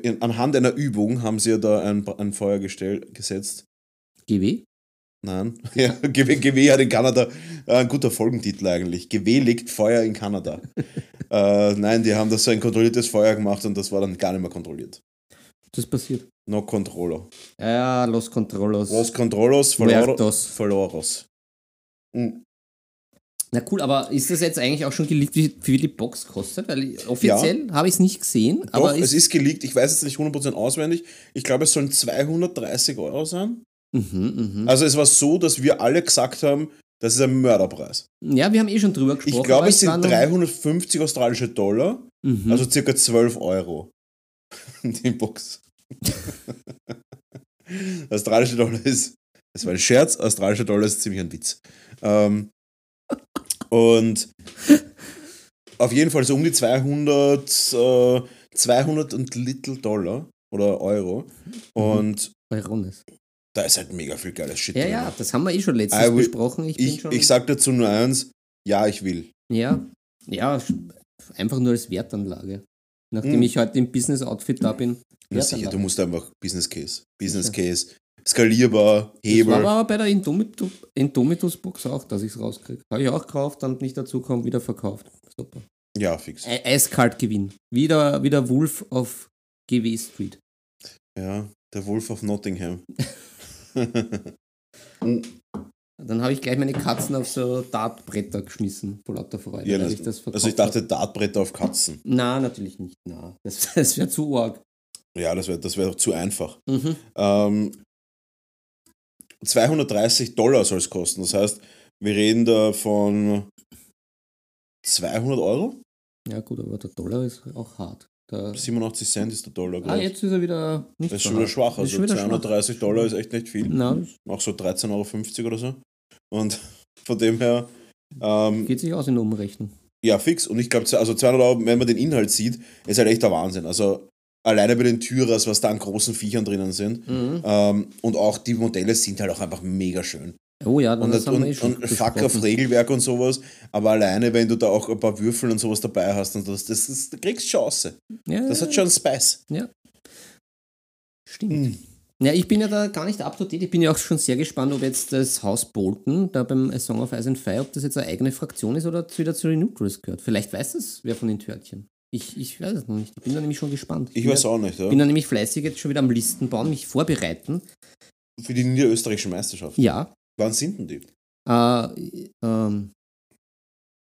Speaker 3: in- anhand einer Übung haben sie ja da ein, ein Feuer gestell, gesetzt.
Speaker 4: GW?
Speaker 3: Nein, <laughs> ja, GW, GW hat in Kanada äh, ein guter Folgentitel eigentlich. GW legt Feuer in Kanada. <laughs> äh, nein, die haben da so ein kontrolliertes Feuer gemacht und das war dann gar nicht mehr kontrolliert.
Speaker 4: Das passiert.
Speaker 3: No controlo.
Speaker 4: Ja, Los Controlos.
Speaker 3: Los controlos, Faloro-
Speaker 4: Muertos.
Speaker 3: Faloros. Mhm.
Speaker 4: Na cool, aber ist das jetzt eigentlich auch schon geleakt, wie viel die Box kostet? Weil offiziell habe ich es nicht gesehen,
Speaker 3: Doch,
Speaker 4: aber
Speaker 3: es ist geleakt. Ich weiß jetzt nicht 100% auswendig. Ich glaube, es sollen 230 Euro sein.
Speaker 4: Mhm, mhm.
Speaker 3: Also es war so, dass wir alle gesagt haben, das ist ein Mörderpreis.
Speaker 4: Ja, wir haben eh schon drüber gesprochen.
Speaker 3: Ich glaube, es sind
Speaker 4: noch-
Speaker 3: 350 australische Dollar,
Speaker 4: Mhm.
Speaker 3: also circa 12 Euro. <laughs> Die Box. <laughs> australische Dollar ist, das war ein Scherz, australische Dollar ist ziemlich ein Witz. Ähm, und auf jeden Fall so um die 200, äh, 200 und Little Dollar oder Euro. Und
Speaker 4: Eurones.
Speaker 3: Da ist halt mega viel geiles Shit
Speaker 4: Ja,
Speaker 3: drin.
Speaker 4: ja, das haben wir eh schon letztens
Speaker 3: will-
Speaker 4: besprochen. Ich,
Speaker 3: Ich, ich sag dazu nur eins, ja, ich will.
Speaker 4: ja, ja, einfach nur als Wertanlage. Nachdem
Speaker 3: Mhm.
Speaker 4: ich heute im Business-Outfit da bin.
Speaker 3: Ja, sicher, du musst einfach Business Case. Business Case, skalierbar,
Speaker 4: Das war
Speaker 3: Hebel.
Speaker 4: aber bei der Indomitus, Indomitus-Box auch, dass ich es rauskriege. Habe ich auch gekauft, dann nicht dazu kommen, wieder verkauft. Super.
Speaker 3: Ja, fix.
Speaker 4: E eiskalt Gewinn. Wieder, wieder Wolf auf GW Street.
Speaker 3: Ja, der Wolf of Nottingham. <laughs>
Speaker 4: Dann habe ich gleich meine Katzen auf so Dartbretter geschmissen, vor lauter Freude.
Speaker 3: Ja,
Speaker 4: ich
Speaker 3: also ich dachte Dartbretter auf Katzen.
Speaker 4: Na, natürlich nicht. Na, das, <laughs> das wäre zu arg.
Speaker 3: Ja, das wäre das wär zu einfach.
Speaker 4: Mhm.
Speaker 3: Ähm, 230 Dollar soll es kosten. Das heißt, wir reden da von 200 Euro?
Speaker 4: Ja, gut, aber der Dollar ist auch hart. Der,
Speaker 3: 87 Cent ist der Dollar,
Speaker 4: ah,
Speaker 3: glaube ich.
Speaker 4: jetzt ist er wieder nicht
Speaker 3: Das ist
Speaker 4: so
Speaker 3: schon wieder schwach. Also
Speaker 4: schon wieder
Speaker 3: 230
Speaker 4: schwach.
Speaker 3: Dollar ist echt nicht viel.
Speaker 4: Das
Speaker 3: Auch so 13,50 Euro oder so. Und <laughs> von dem her, ähm,
Speaker 4: geht sich aus in der Umrechnung.
Speaker 3: ja, fix. Und ich glaube, also 200 Euro, wenn man den Inhalt sieht, ist halt echt der Wahnsinn. Also alleine bei den Tyrers, was da an großen Viechern drinnen sind.
Speaker 4: Mhm.
Speaker 3: Ähm, und auch die Modelle sind halt auch einfach mega schön.
Speaker 4: Oh ja,
Speaker 3: Und,
Speaker 4: das wir eh
Speaker 3: und,
Speaker 4: schon
Speaker 3: und fuck auf. Regelwerk und sowas. Aber alleine, wenn du da auch ein paar Würfel und sowas dabei hast, und das, das, das, du kriegst Chance.
Speaker 4: Ja,
Speaker 3: Das hat schon Spice.
Speaker 4: Stimmt.
Speaker 3: Hm.
Speaker 4: Ja, ich bin ja da gar nicht up to date. Ich bin ja auch schon sehr gespannt, ob jetzt das Haus Bolton, da beim A Song of Ice and Fire, ob das jetzt eine eigene Fraktion ist oder wieder zu den Neutrals gehört. Vielleicht weiß es wer von den Törtchen. Ich, ich weiß es noch nicht. Ich bin da nämlich schon gespannt.
Speaker 3: Ich
Speaker 4: bin
Speaker 3: weiß
Speaker 4: ja,
Speaker 3: auch nicht. Ja.
Speaker 4: bin da nämlich fleißig jetzt schon wieder am Listen bauen, mich vorbereiten.
Speaker 3: Für die niederösterreichischen Meisterschaften.
Speaker 4: Ja.
Speaker 3: Wann sind denn die?
Speaker 4: Äh, ähm,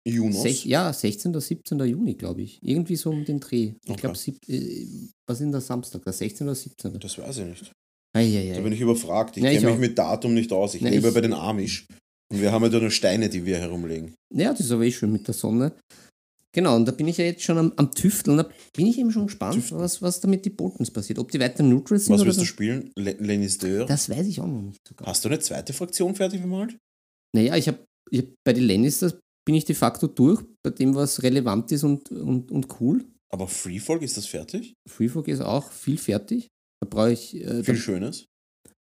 Speaker 3: Junos?
Speaker 4: sech, ja, 16. oder 17. Juni, glaube ich. Irgendwie so um den Dreh. Ich
Speaker 3: Okay.
Speaker 4: glaube, äh, was ist denn der Samstag? Der 16. oder 17.
Speaker 3: Das weiß ich nicht.
Speaker 4: Eieiei.
Speaker 3: Da bin ich überfragt. Ich kenne mich mit Datum nicht aus. Ich
Speaker 4: Ja,
Speaker 3: lebe
Speaker 4: ich-
Speaker 3: bei den Amish. Und wir haben ja da nur Steine, die wir herumlegen.
Speaker 4: Ja, das ist aber eh schön mit der Sonne. Genau, und da bin ich ja jetzt schon am, am Tüfteln. Da bin ich eben schon gespannt,
Speaker 3: Tüfteln.
Speaker 4: was, was da mit den Boltons passiert. Ob die weiter neutral sind
Speaker 3: Was willst
Speaker 4: so.
Speaker 3: du spielen? Le Lenisteur?
Speaker 4: Das weiß ich auch noch nicht sogar.
Speaker 3: Hast du eine zweite Fraktion fertig bemalt?
Speaker 4: Naja, ich habe hab, bei den Lannisters bin ich de facto durch, bei dem, was relevant ist und, und, und cool.
Speaker 3: Aber Freefolk, ist das fertig?
Speaker 4: Freefog ist auch viel fertig. Da brauche ich. Äh,
Speaker 3: Viel Schönes.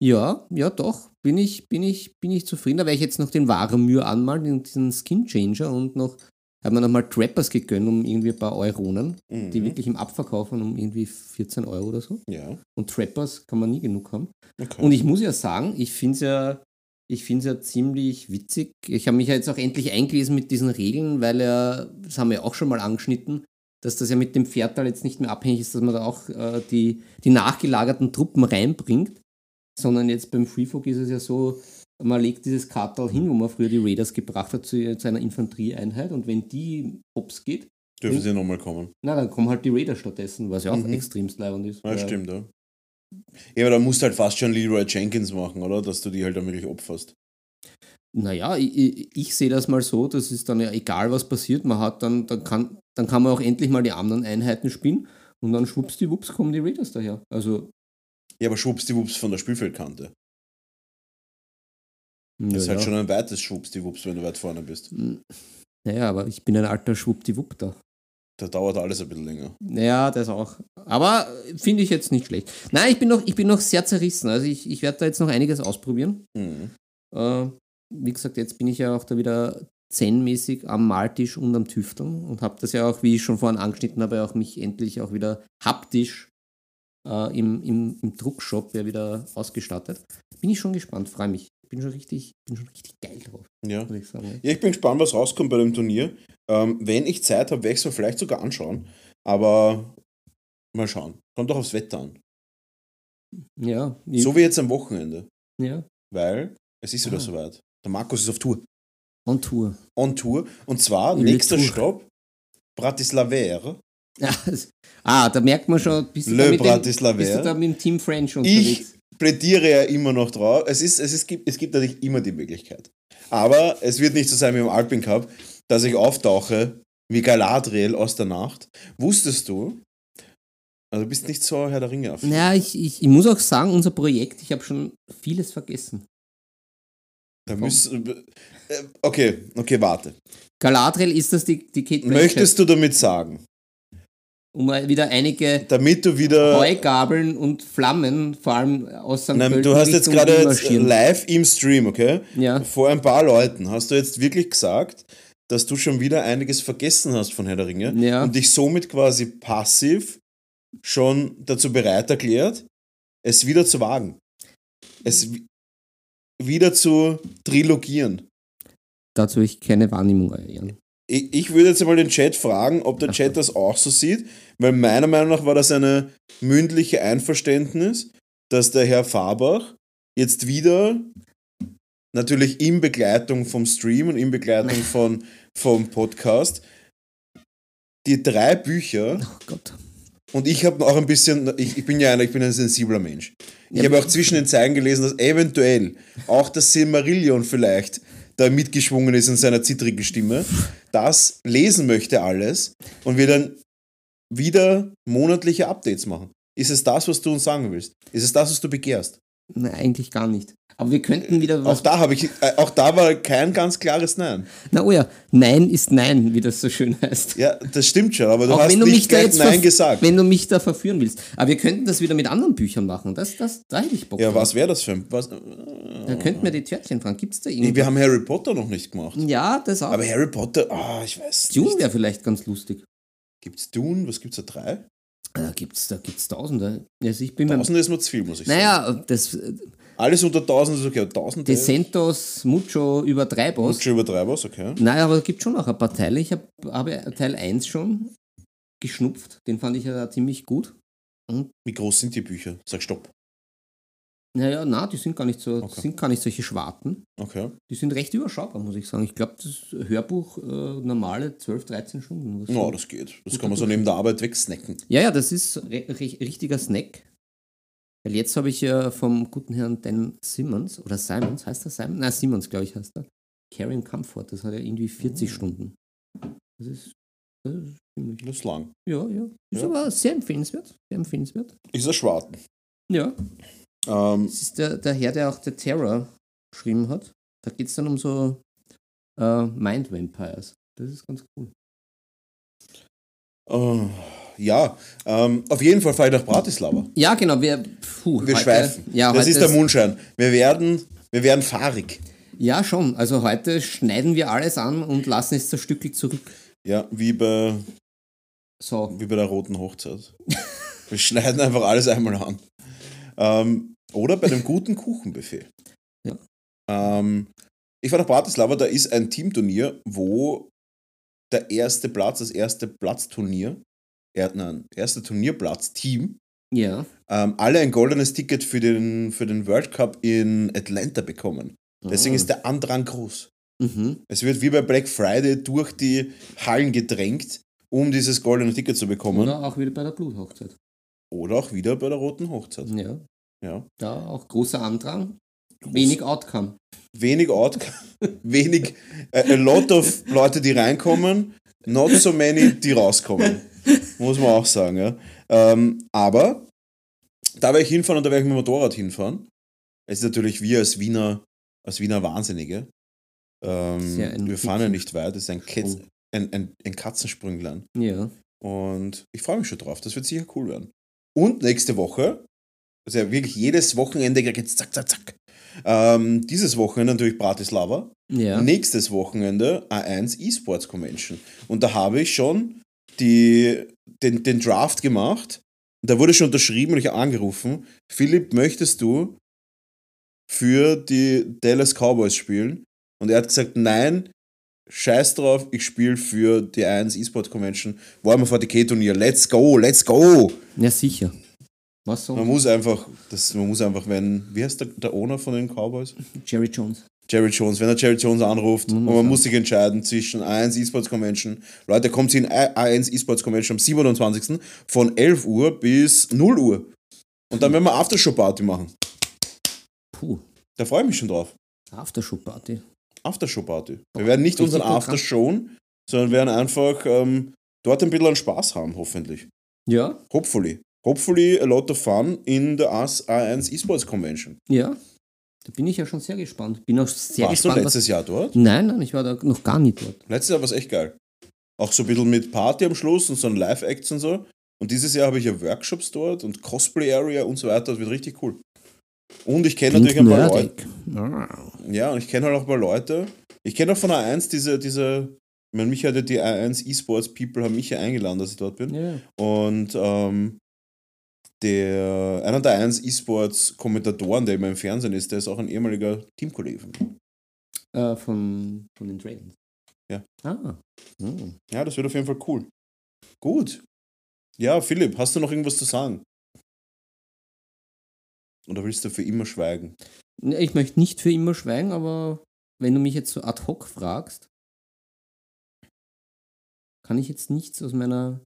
Speaker 4: ja, ja, doch. Bin ich, bin ich, bin ich zufrieden. Da werde ich jetzt noch den Waremür anmalen, den- diesen Skin Changer und noch. Habe mir nochmal Trappers gegönnt um irgendwie ein paar Euronen, die
Speaker 3: Mhm.
Speaker 4: wirklich im Abverkaufen um irgendwie 14 Euro oder so.
Speaker 3: Ja.
Speaker 4: Und Trappers kann man nie genug haben.
Speaker 3: Okay.
Speaker 4: Und ich muss ja sagen, ich finde es ja, ich find's ja ziemlich witzig. Ich habe mich ja jetzt auch endlich eingelesen mit diesen Regeln, weil ja, das haben wir ja auch schon mal angeschnitten, dass das ja mit dem Pferdtal jetzt nicht mehr abhängig ist, dass man da auch äh, die, die nachgelagerten Truppen reinbringt, sondern jetzt beim Freefog ist es ja so, man legt dieses Kartal hin, wo man früher die Raiders gebracht hat zu, zu einer Infanterieeinheit und wenn die hops geht,
Speaker 3: Dürfen sie nochmal kommen.
Speaker 4: na, dann kommen halt die Raiders stattdessen, was ja auch
Speaker 3: Mhm.
Speaker 4: extremst leibend ist.
Speaker 3: Ja, stimmt, ja. Ja, aber da musst du halt fast schon Leroy Jenkins machen, oder? Dass du die halt dann wirklich opferst.
Speaker 4: Naja, ich, ich, ich sehe das mal so, das ist dann ja egal, was passiert, man hat dann, dann kann, dann kann man auch endlich mal die anderen Einheiten spielen und dann schwuppsdiwupps kommen die Raiders daher. Also,
Speaker 3: Ja, aber schwuppsdiwupps von der Spielfeldkante. Das ist
Speaker 4: naja.
Speaker 3: halt schon ein weites Schwuppsdiwupps, wenn du weit vorne bist.
Speaker 4: Naja, aber ich bin ein alter Schwuppdiwupp da.
Speaker 3: Da dauert alles ein bisschen länger.
Speaker 4: Ja, das auch. Aber finde ich jetzt nicht schlecht. Nein, ich bin noch, ich bin noch sehr zerrissen. Also ich, ich werde da jetzt noch einiges ausprobieren.
Speaker 3: Mhm.
Speaker 4: Äh, wie gesagt, jetzt bin ich ja auch da wieder zen-mäßig am Maltisch und am Tüfteln und habe das ja auch, wie ich schon vorhin angeschnitten habe, auch mich endlich auch wieder haptisch äh, im, im, im Druckshop ja wieder ausgestattet. Bin ich schon gespannt, freue mich. Bin schon richtig, bin schon richtig geil drauf,
Speaker 3: Ja.
Speaker 4: ich sagen.
Speaker 3: Ja, ich bin gespannt, was rauskommt bei dem Turnier. Ähm, wenn ich Zeit habe, werde ich es mir vielleicht sogar anschauen. Aber mal schauen. Kommt doch aufs Wetter an.
Speaker 4: Ja, ich,
Speaker 3: So wie jetzt am Wochenende.
Speaker 4: ja.
Speaker 3: Weil es ist wieder
Speaker 4: Ah.
Speaker 3: soweit. Der Markus ist auf Tour.
Speaker 4: On Tour.
Speaker 3: On Tour. Und zwar,
Speaker 4: Le
Speaker 3: nächster
Speaker 4: Tour.
Speaker 3: Stopp, Bratislava.
Speaker 4: Ja, das, <laughs> ah, da merkt man schon, bist du,
Speaker 3: Le
Speaker 4: da mit, dem,
Speaker 3: Bratislava.
Speaker 4: bist du da mit dem Team French
Speaker 3: Ich
Speaker 4: unterwegs?
Speaker 3: Plädiere ja immer noch drauf. Es, ist, es, ist, gibt, es gibt natürlich immer die Möglichkeit. Aber es wird nicht so sein wie im Alpin Cup, dass ich auftauche wie Galadriel aus der Nacht. Wusstest du? Also du bist nicht so Herr der Ringe affin.
Speaker 4: Naja, ich, ich, ich muss auch sagen, unser Projekt, ich habe schon vieles vergessen.
Speaker 3: Da müssen, äh, okay, okay, warte.
Speaker 4: Galadriel ist das die, die Kate
Speaker 3: Möchtest du damit sagen,
Speaker 4: um mal wieder einige
Speaker 3: Damit du wieder.
Speaker 4: Heugabeln und Flammen, vor allem aus St.
Speaker 3: Nein,
Speaker 4: Pölten
Speaker 3: du hast jetzt gerade jetzt live im Stream, okay?
Speaker 4: Ja.
Speaker 3: Vor ein paar Leuten hast du jetzt wirklich gesagt, dass du schon wieder einiges vergessen hast von Herr der Ringe
Speaker 4: Ja.
Speaker 3: und dich somit quasi passiv schon dazu bereit erklärt, es wieder zu wagen. Es wi- wieder zu trilogieren.
Speaker 4: Dazu habe ich keine Wahrnehmung, Ehren.
Speaker 3: Ich, ich würde jetzt mal den Chat fragen, ob der Chat das auch so sieht, weil meiner Meinung nach war das eine mündliche Einverständnis, dass der Herr Fabach jetzt wieder, natürlich in Begleitung vom Stream und in Begleitung von, vom Podcast, die drei Bücher,
Speaker 4: Oh Gott.
Speaker 3: und ich habe auch ein bisschen, ich, ich bin ja einer, ich bin ein sensibler Mensch. Ich
Speaker 4: Ja,
Speaker 3: habe auch zwischen den Zeilen gelesen, dass eventuell auch das Silmarillion vielleicht da mitgeschwungen ist in seiner zittrigen Stimme. Das lesen möchte alles und wir dann wieder monatliche Updates machen. Ist es das, was du uns sagen willst? Ist es das, was du begehrst?
Speaker 4: Nein, eigentlich gar nicht. Aber wir könnten wieder
Speaker 3: Auch
Speaker 4: was.
Speaker 3: da habe ich, äh, auch da war kein ganz klares Nein.
Speaker 4: Na oh ja, Nein ist Nein, wie das so schön heißt.
Speaker 3: Ja, das stimmt schon, aber du
Speaker 4: Auch
Speaker 3: hast
Speaker 4: du
Speaker 3: nicht
Speaker 4: mich da
Speaker 3: gleich
Speaker 4: jetzt
Speaker 3: Nein gesagt.
Speaker 4: Wenn du mich da verführen willst. Aber wir könnten das wieder mit anderen Büchern machen. Das, das, da hätte ich Bock
Speaker 3: Ja,
Speaker 4: drauf.
Speaker 3: was wäre das für ein... Was,
Speaker 4: Da könnten wir die Törtchen fragen. Gibt es da
Speaker 3: Nee,
Speaker 4: irgendwie?
Speaker 3: wir haben Harry Potter noch nicht gemacht.
Speaker 4: ja, das auch.
Speaker 3: Aber Harry Potter, ah, ich weiß
Speaker 4: Dune
Speaker 3: nicht.
Speaker 4: wäre vielleicht ganz lustig.
Speaker 3: Gibt's Dune? Was gibt's da? Drei?
Speaker 4: Da gibt's, da gibt's Tausende. Also ich bin.
Speaker 3: Tausende ist mir zu viel, muss ich sagen.
Speaker 4: Naja, das
Speaker 3: Alles unter tausend ist okay, aber tausend
Speaker 4: De
Speaker 3: ist
Speaker 4: Santos Mucho über drei Boss.
Speaker 3: schon über drei was, okay.
Speaker 4: Naja, aber es gibt schon noch ein paar Teile. Ich habe habe Teil 1 schon geschnupft. Den fand ich ja ziemlich gut.
Speaker 3: Wie groß sind die Bücher? Sag Stopp.
Speaker 4: Naja, na, die sind gar nicht so,
Speaker 3: Okay.
Speaker 4: sind gar nicht solche Schwarten.
Speaker 3: Okay.
Speaker 4: Die sind recht überschaubar, muss ich sagen. Ich glaube, das Hörbuch äh, normale 12, 13 Stunden.
Speaker 3: Ja, das geht. Das kann man so neben der Arbeit wegsnacken.
Speaker 4: ja, ja, das ist richtiger Snack. Weil jetzt habe ich ja vom guten Herrn Dan Simmons, oder Simons, heißt er Simon? Nein, Simmons, glaube ich, heißt er. Carrying Comfort, das hat ja irgendwie 40
Speaker 3: Oh.
Speaker 4: Stunden. Das ist, das ist ziemlich.
Speaker 3: Das ist lang.
Speaker 4: Ja, ja. Ist
Speaker 3: Ja.
Speaker 4: aber sehr empfehlenswert. Sehr empfehlenswert.
Speaker 3: Ist ein Schwarten.
Speaker 4: Ja.
Speaker 3: Ähm,
Speaker 4: Das ist der, der Herr, der auch The Terror geschrieben hat. Da geht es dann um so äh, Mind Vampires. Das ist ganz cool.
Speaker 3: Äh, ja, ähm, auf jeden Fall fahre ich nach Bratislava.
Speaker 4: Ja, genau. Wir, puh,
Speaker 3: Wir
Speaker 4: heute-
Speaker 3: schweifen.
Speaker 4: Ja,
Speaker 3: das ist der Mondschein. Wir werden, wir werden fahrig.
Speaker 4: Ja, schon. Also heute schneiden wir alles an und lassen es zerstückelt zurück.
Speaker 3: Ja, wie bei,
Speaker 4: So.
Speaker 3: wie bei der roten Hochzeit. Wir schneiden einfach alles einmal an. Ähm, oder bei dem guten Kuchenbuffet.
Speaker 4: Ja.
Speaker 3: Ähm, ich war nach Bratislava, da ist ein Teamturnier, wo der erste Platz, das erste Platzturnier, er, nein, erste Turnierplatz-Team,
Speaker 4: Ja.
Speaker 3: ähm, alle ein goldenes Ticket für den, für den World Cup in Atlanta bekommen. Deswegen
Speaker 4: Ah.
Speaker 3: ist der Andrang groß.
Speaker 4: Mhm.
Speaker 3: Es wird wie bei Black Friday durch die Hallen gedrängt, um dieses goldene Ticket zu bekommen.
Speaker 4: Oder auch wieder bei der Bluthochzeit.
Speaker 3: Oder auch wieder bei der roten Hochzeit.
Speaker 4: Ja.
Speaker 3: Ja.
Speaker 4: Da auch großer Andrang. Wenig Outcome.
Speaker 3: Wenig Out, <laughs> wenig, a, a lot of Leute, die reinkommen, not so many, die rauskommen. Muss man auch sagen, ja. Ähm, aber da werde ich hinfahren und da werde ich mit dem Motorrad hinfahren. Es ist natürlich wir als Wiener, als Wiener Wahnsinnige. Ähm, wir fahren ja nicht weit, es ist ein, Ketz, ein, ein, ein Katzensprünglein.
Speaker 4: Ja.
Speaker 3: Und ich freue mich schon drauf. Das wird sicher cool werden. Und nächste Woche, also wirklich jedes Wochenende geht's zack, zack, zack. Ähm, dieses Wochenende natürlich Bratislava.
Speaker 4: Ja.
Speaker 3: Nächstes Wochenende A1 eSports Convention. Und da habe ich schon die, den, den Draft gemacht. Da wurde schon unterschrieben und ich habe angerufen. Philipp, möchtest du für die Dallas Cowboys spielen? Und er hat gesagt, nein, scheiß drauf, ich spiele für die A1 eSports Convention. Warhammer 40k Turnier. Let's go, let's go!
Speaker 4: Ja, sicher. Was
Speaker 3: Man
Speaker 4: so?
Speaker 3: muss einfach, das, man muss einfach, wenn, wie heißt der, der Owner von den Cowboys?
Speaker 4: Jerry Jones.
Speaker 3: Jerry Jones, wenn er Jerry Jones anruft
Speaker 4: Mhm,
Speaker 3: und man
Speaker 4: ja.
Speaker 3: muss sich entscheiden zwischen A1 Esports Convention. Leute, kommt sie in A1 Esports Convention am 27. von 11 Uhr bis 0 Uhr. Und dann werden wir Aftershow-Party machen.
Speaker 4: Puh.
Speaker 3: Da freue ich mich schon drauf.
Speaker 4: Aftershow-Party.
Speaker 3: Aftershow-Party. Wir werden nicht unseren. Aftershow, sondern werden einfach ähm, dort ein bisschen an Spaß haben, hoffentlich.
Speaker 4: Ja.
Speaker 3: Hopefully. Hopefully a lot of fun in the A1 Esports Convention.
Speaker 4: Ja. Da bin ich ja schon sehr gespannt. Bin auch sehr
Speaker 3: Warst du
Speaker 4: gespannt.
Speaker 3: letztes Jahr dort?
Speaker 4: Was... Nein, nein, ich war da noch gar nicht dort.
Speaker 3: Letztes Jahr war es echt geil. Auch so ein bisschen mit Party am Schluss und so ein Live-Acts und so. Und dieses Jahr habe ich ja Workshops dort und Cosplay Area und so weiter. Das wird richtig cool. Und ich kenne natürlich ein paar Leute. Ja, und ich kenne halt auch ein paar Leute. Ich kenne auch von A1 diese, diese, ich meine, mich hatte die A1 E-Sports People haben mich ja eingeladen, dass ich dort bin.
Speaker 4: Ja.
Speaker 3: Und ähm, der, einer der 1 E-Sports Kommentatoren, der immer im Fernsehen ist, der ist auch ein ehemaliger Teamkollege von mir.
Speaker 4: Äh, von, von den Dragons.
Speaker 3: Ja.
Speaker 4: Ah. Hm.
Speaker 3: Ja, das wird auf jeden Fall cool. Gut. Ja, Philipp, hast du noch irgendwas zu sagen? Oder willst du für immer schweigen?
Speaker 4: Ne, Ich möchte nicht für immer schweigen, aber wenn du mich jetzt so ad hoc fragst, kann ich jetzt nichts aus meiner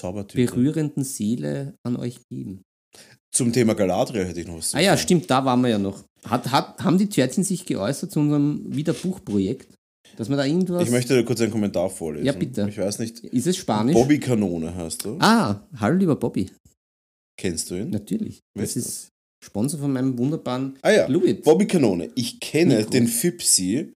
Speaker 3: Zaubertüte.
Speaker 4: berührenden Seele an euch geben.
Speaker 3: Zum Thema Galadriel hätte ich noch was zu
Speaker 4: Ah ja,
Speaker 3: sagen.
Speaker 4: stimmt, da waren wir ja noch. Hat, hat, haben die Törtchen sich geäußert zu unserem Wiederbuchprojekt? Dass wir da irgendwas.
Speaker 3: Ich möchte kurz einen Kommentar vorlesen.
Speaker 4: Ja, bitte.
Speaker 3: Ich weiß nicht.
Speaker 4: ist es Spanisch?
Speaker 3: Bobby Kanone heißt du.
Speaker 4: Ah, hallo lieber Bobby.
Speaker 3: Kennst du ihn?
Speaker 4: Natürlich.
Speaker 3: Weißt
Speaker 4: Das ist Sponsor von meinem wunderbaren
Speaker 3: Ah ja,
Speaker 4: Lubitz.
Speaker 3: Bobby Kanone. Ich kenne
Speaker 4: Mikro.
Speaker 3: den Fipsi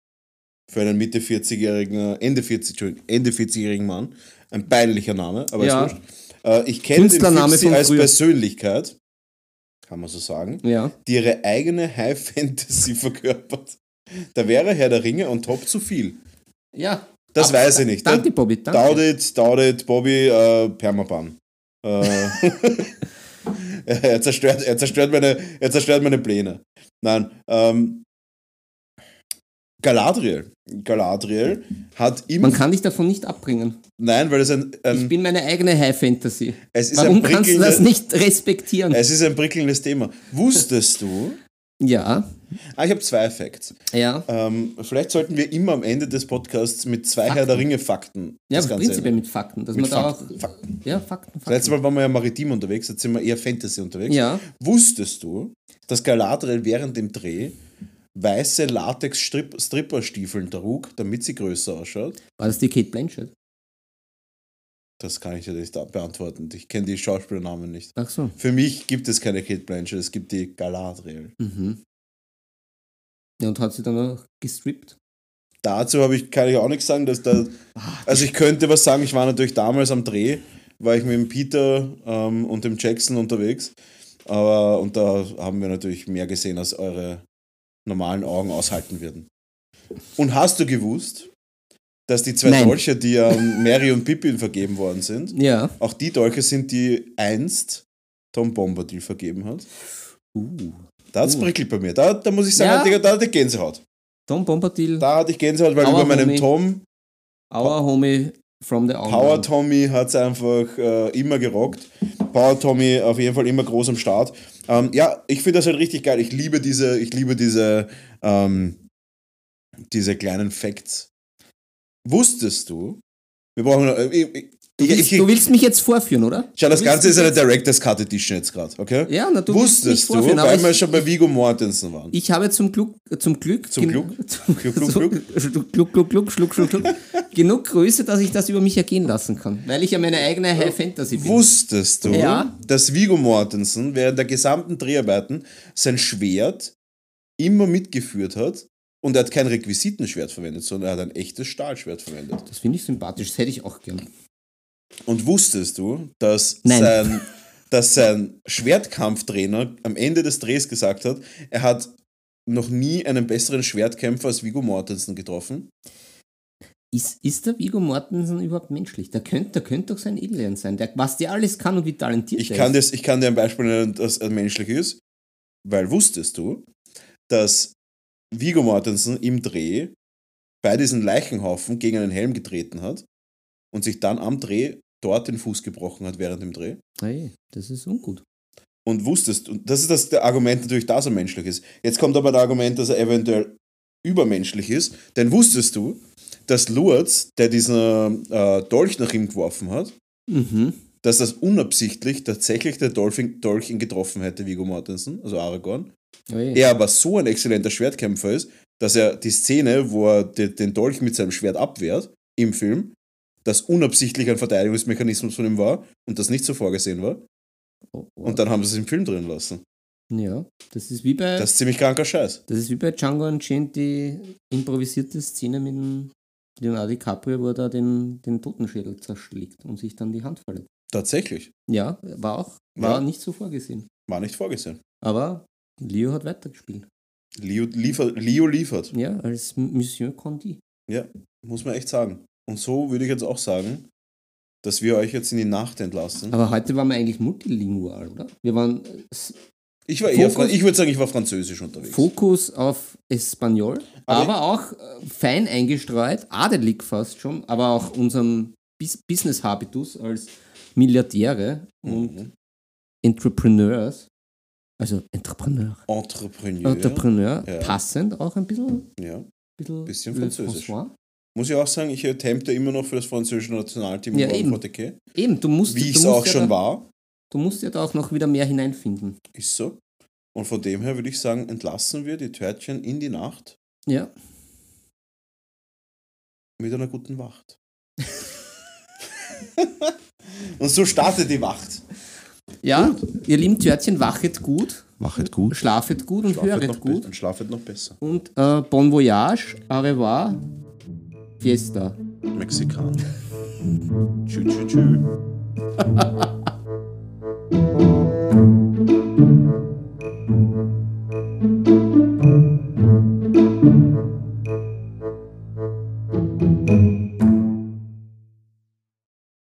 Speaker 3: für einen Mitte 40-jährigen, Ende 40, Entschuldigung, Ende 40-jährigen Mann. Ein peinlicher Name, aber
Speaker 4: Ja.
Speaker 3: ist wurscht. Äh, ich kenne den Fipsi als
Speaker 4: früher.
Speaker 3: Persönlichkeit, kann man so sagen,
Speaker 4: Ja.
Speaker 3: die ihre eigene High Fantasy <laughs> verkörpert. Da wäre Herr der Ringe on top zu viel.
Speaker 4: Ja.
Speaker 3: Das
Speaker 4: Aber-
Speaker 3: weiß ich nicht.
Speaker 4: Danke, Bobby. Danke.
Speaker 3: Daudit, Daudit, Bobby, äh, Permaban. Äh, <laughs> <laughs> er, zerstört, er, zerstört meine, er zerstört meine Pläne. Nein, ähm, Galadriel. Galadriel hat immer.
Speaker 4: Man kann dich davon nicht abbringen.
Speaker 3: nein, weil es ein,
Speaker 4: Ich
Speaker 3: ein,
Speaker 4: bin meine eigene High Fantasy.
Speaker 3: es ist
Speaker 4: Warum
Speaker 3: ein
Speaker 4: kannst du das nicht respektieren?
Speaker 3: es ist ein prickelndes Thema. Wusstest du?
Speaker 4: Ja.
Speaker 3: Ah, ich habe zwei Facts.
Speaker 4: Ja.
Speaker 3: Ähm, vielleicht sollten wir immer am Ende des Podcasts mit zwei Herr der Ringe Fakten
Speaker 4: Ja,
Speaker 3: das Ganze
Speaker 4: prinzipiell mit Fakten. Dass
Speaker 3: Mit
Speaker 4: man da
Speaker 3: Fakten,
Speaker 4: auch.
Speaker 3: Fakten.
Speaker 4: Ja, Fakten,
Speaker 3: Das
Speaker 4: Fakten.
Speaker 3: letzte Mal waren wir ja maritim unterwegs, jetzt sind wir eher Fantasy unterwegs.
Speaker 4: Ja.
Speaker 3: Wusstest du, dass Galadriel während dem Dreh weiße Latex-Stripperstiefeln trug, damit sie größer ausschaut?
Speaker 4: War das die Kate Blanchett?
Speaker 3: Das kann ich dir nicht beantworten. Ich kenne die Schauspielernamen nicht.
Speaker 4: Ach so.
Speaker 3: Für mich gibt es keine Kate Blanchett, es gibt die Galadriel.
Speaker 4: Mhm. Ja, und hat sie dann auch gestrippt?
Speaker 3: Dazu habe ich, kann ich auch nichts sagen, dass da. Also ich könnte was sagen, ich war natürlich damals am Dreh, war ich mit dem Peter ähm, und dem Jackson unterwegs. Aber und da haben wir natürlich mehr gesehen, als eure normalen Augen aushalten würden. Und hast du gewusst, dass die zwei
Speaker 4: Nein.
Speaker 3: Dolche, die an Mary und Pippin vergeben worden sind,
Speaker 4: Ja.
Speaker 3: auch die Dolche sind, die einst Tom Bombadil vergeben hat?
Speaker 4: Uh.
Speaker 3: Da hat's
Speaker 4: Uh.
Speaker 3: prickelt bei mir. Da, da muss ich sagen,
Speaker 4: Ja.
Speaker 3: Digga, da hatte ich Gänsehaut.
Speaker 4: Tom Bombadil,
Speaker 3: Da hatte ich Gänsehaut, weil
Speaker 4: Aua,
Speaker 3: über meinem
Speaker 4: Homie.
Speaker 3: Tom
Speaker 4: our homie from the
Speaker 3: Power
Speaker 4: Outland.
Speaker 3: Tommy hat es einfach äh, immer gerockt. Power Tommy auf jeden Fall immer groß am Start. Ähm, ja, ich finde das halt richtig geil. Ich liebe diese, ich liebe diese, ähm, diese kleinen Facts. Wusstest du? Wir brauchen. Äh, ich,
Speaker 4: Du willst,
Speaker 3: ich,
Speaker 4: du willst mich jetzt vorführen, oder?
Speaker 3: schau, das Ganze ist eine Director's Cut Edition jetzt gerade, okay?
Speaker 4: Ja, na, du willst mich
Speaker 3: Wusstest du, weil wir schon bei Vigo Mortensen waren.
Speaker 4: Ich habe zum Glück, zum Glück,
Speaker 3: Zum Glück? <laughs>
Speaker 4: zum,
Speaker 3: Gluck, gluck,
Speaker 4: gluck, schluck, schluck, schluck. genug Größe, dass ich das über mich ergehen lassen kann, weil ich ja meine eigene High Fantasy bin.
Speaker 3: Wusstest du,
Speaker 4: Ja.
Speaker 3: dass Vigo Mortensen während der gesamten Dreharbeiten sein Schwert immer mitgeführt hat und er hat kein Requisitenschwert verwendet, sondern er hat ein echtes Stahlschwert verwendet.
Speaker 4: Das finde ich sympathisch, das hätte ich auch gern.
Speaker 3: Und wusstest du, dass
Speaker 4: Nein.
Speaker 3: sein, dass sein Schwertkampftrainer am Ende des Drehs gesagt hat, er hat noch nie einen besseren Schwertkämpfer als Vigo Mortensen getroffen?
Speaker 4: Ist, ist der Viggo Mortensen überhaupt menschlich? Der könnte, der könnte doch sein Alien sein, der, was der alles kann und wie talentiert
Speaker 3: Ich kann,
Speaker 4: ist.
Speaker 3: das, ich kann dir ein Beispiel nennen, das äh, menschlich ist, weil wusstest du, dass Vigo Mortensen im Dreh bei diesem Leichenhaufen gegen einen Helm getreten hat und sich dann am Dreh dort den Fuß gebrochen hat während dem Dreh?
Speaker 4: Hey, das ist ungut.
Speaker 3: Und wusstest, und das ist das der Argument natürlich, dass er menschlich ist. Jetzt kommt aber das Argument, dass er eventuell übermenschlich ist, denn wusstest du, dass Lourdes, der diesen äh, Dolch nach ihm geworfen hat,
Speaker 4: Mhm.
Speaker 3: dass das unabsichtlich tatsächlich der Dolphin, Dolch ihn getroffen hätte, Viggo Mortensen, also Aragorn.
Speaker 4: Hey.
Speaker 3: Er aber so ein exzellenter Schwertkämpfer ist, dass er die Szene, wo er de- den Dolch mit seinem Schwert abwehrt, im Film, das unabsichtlich ein Verteidigungsmechanismus von ihm war und das nicht so vorgesehen war.
Speaker 4: Oh, oh.
Speaker 3: Und dann haben sie es im Film drin lassen.
Speaker 4: ja, das ist wie bei,
Speaker 3: Das ist ziemlich kranker Scheiß.
Speaker 4: das ist wie bei Django Unchained die improvisierte Szene mit dem Leonardo DiCaprio, wo er da den, den Totenschädel zerschlägt und sich dann die Hand verletzt.
Speaker 3: Tatsächlich.
Speaker 4: Ja, war auch, war
Speaker 3: Ja.
Speaker 4: nicht so vorgesehen.
Speaker 3: War nicht vorgesehen.
Speaker 4: Aber Leo hat weitergespielt.
Speaker 3: Leo, liefer, Leo liefert.
Speaker 4: Ja, als Monsieur Condi.
Speaker 3: Ja, muss man echt sagen. Und so würde ich jetzt auch sagen, dass wir euch jetzt in die Nacht entlassen.
Speaker 4: Aber heute waren wir eigentlich multilingual, oder? Wir waren äh,
Speaker 3: Ich war eher,
Speaker 4: Fokus-
Speaker 3: ich würde sagen, ich war französisch unterwegs.
Speaker 4: Fokus auf Espanol,
Speaker 3: Aber
Speaker 4: aber, auch äh, fein eingestreut, adelig fast schon, aber auch unserem Bus Business-Habitus als Milliardäre und
Speaker 3: Mhm.
Speaker 4: Entrepreneurs, also Entrepreneur,
Speaker 3: Entrepreneur.
Speaker 4: Entrepreneur,
Speaker 3: Ja.
Speaker 4: passend auch ein bisschen,
Speaker 3: Ja.
Speaker 4: bisschen,
Speaker 3: Bisschen französisch.
Speaker 4: François.
Speaker 3: Muss ich auch sagen, ich attempte immer noch für das französische Nationalteam
Speaker 4: Ja, eben.
Speaker 3: Forteke.
Speaker 4: Eben, du musst,
Speaker 3: Wie ich es auch
Speaker 4: ja
Speaker 3: schon
Speaker 4: da,
Speaker 3: war.
Speaker 4: Du musst ja da auch noch wieder mehr hineinfinden.
Speaker 3: Ist so. Und von dem her würde ich sagen, entlassen wir die Törtchen in die Nacht
Speaker 4: Ja,
Speaker 3: mit einer guten Wacht. <laughs> Und so startet die Wacht.
Speaker 4: ja ihr lieben Törtchen, wachet gut,
Speaker 3: Machet gut.
Speaker 4: schlafet gut und
Speaker 3: Schlafet
Speaker 4: höret
Speaker 3: noch,
Speaker 4: gut.
Speaker 3: und schlafet noch besser.
Speaker 4: Und äh, bon voyage, au revoir, fiesta.
Speaker 3: Mexikan. tschü, tschü, tschü. <laughs>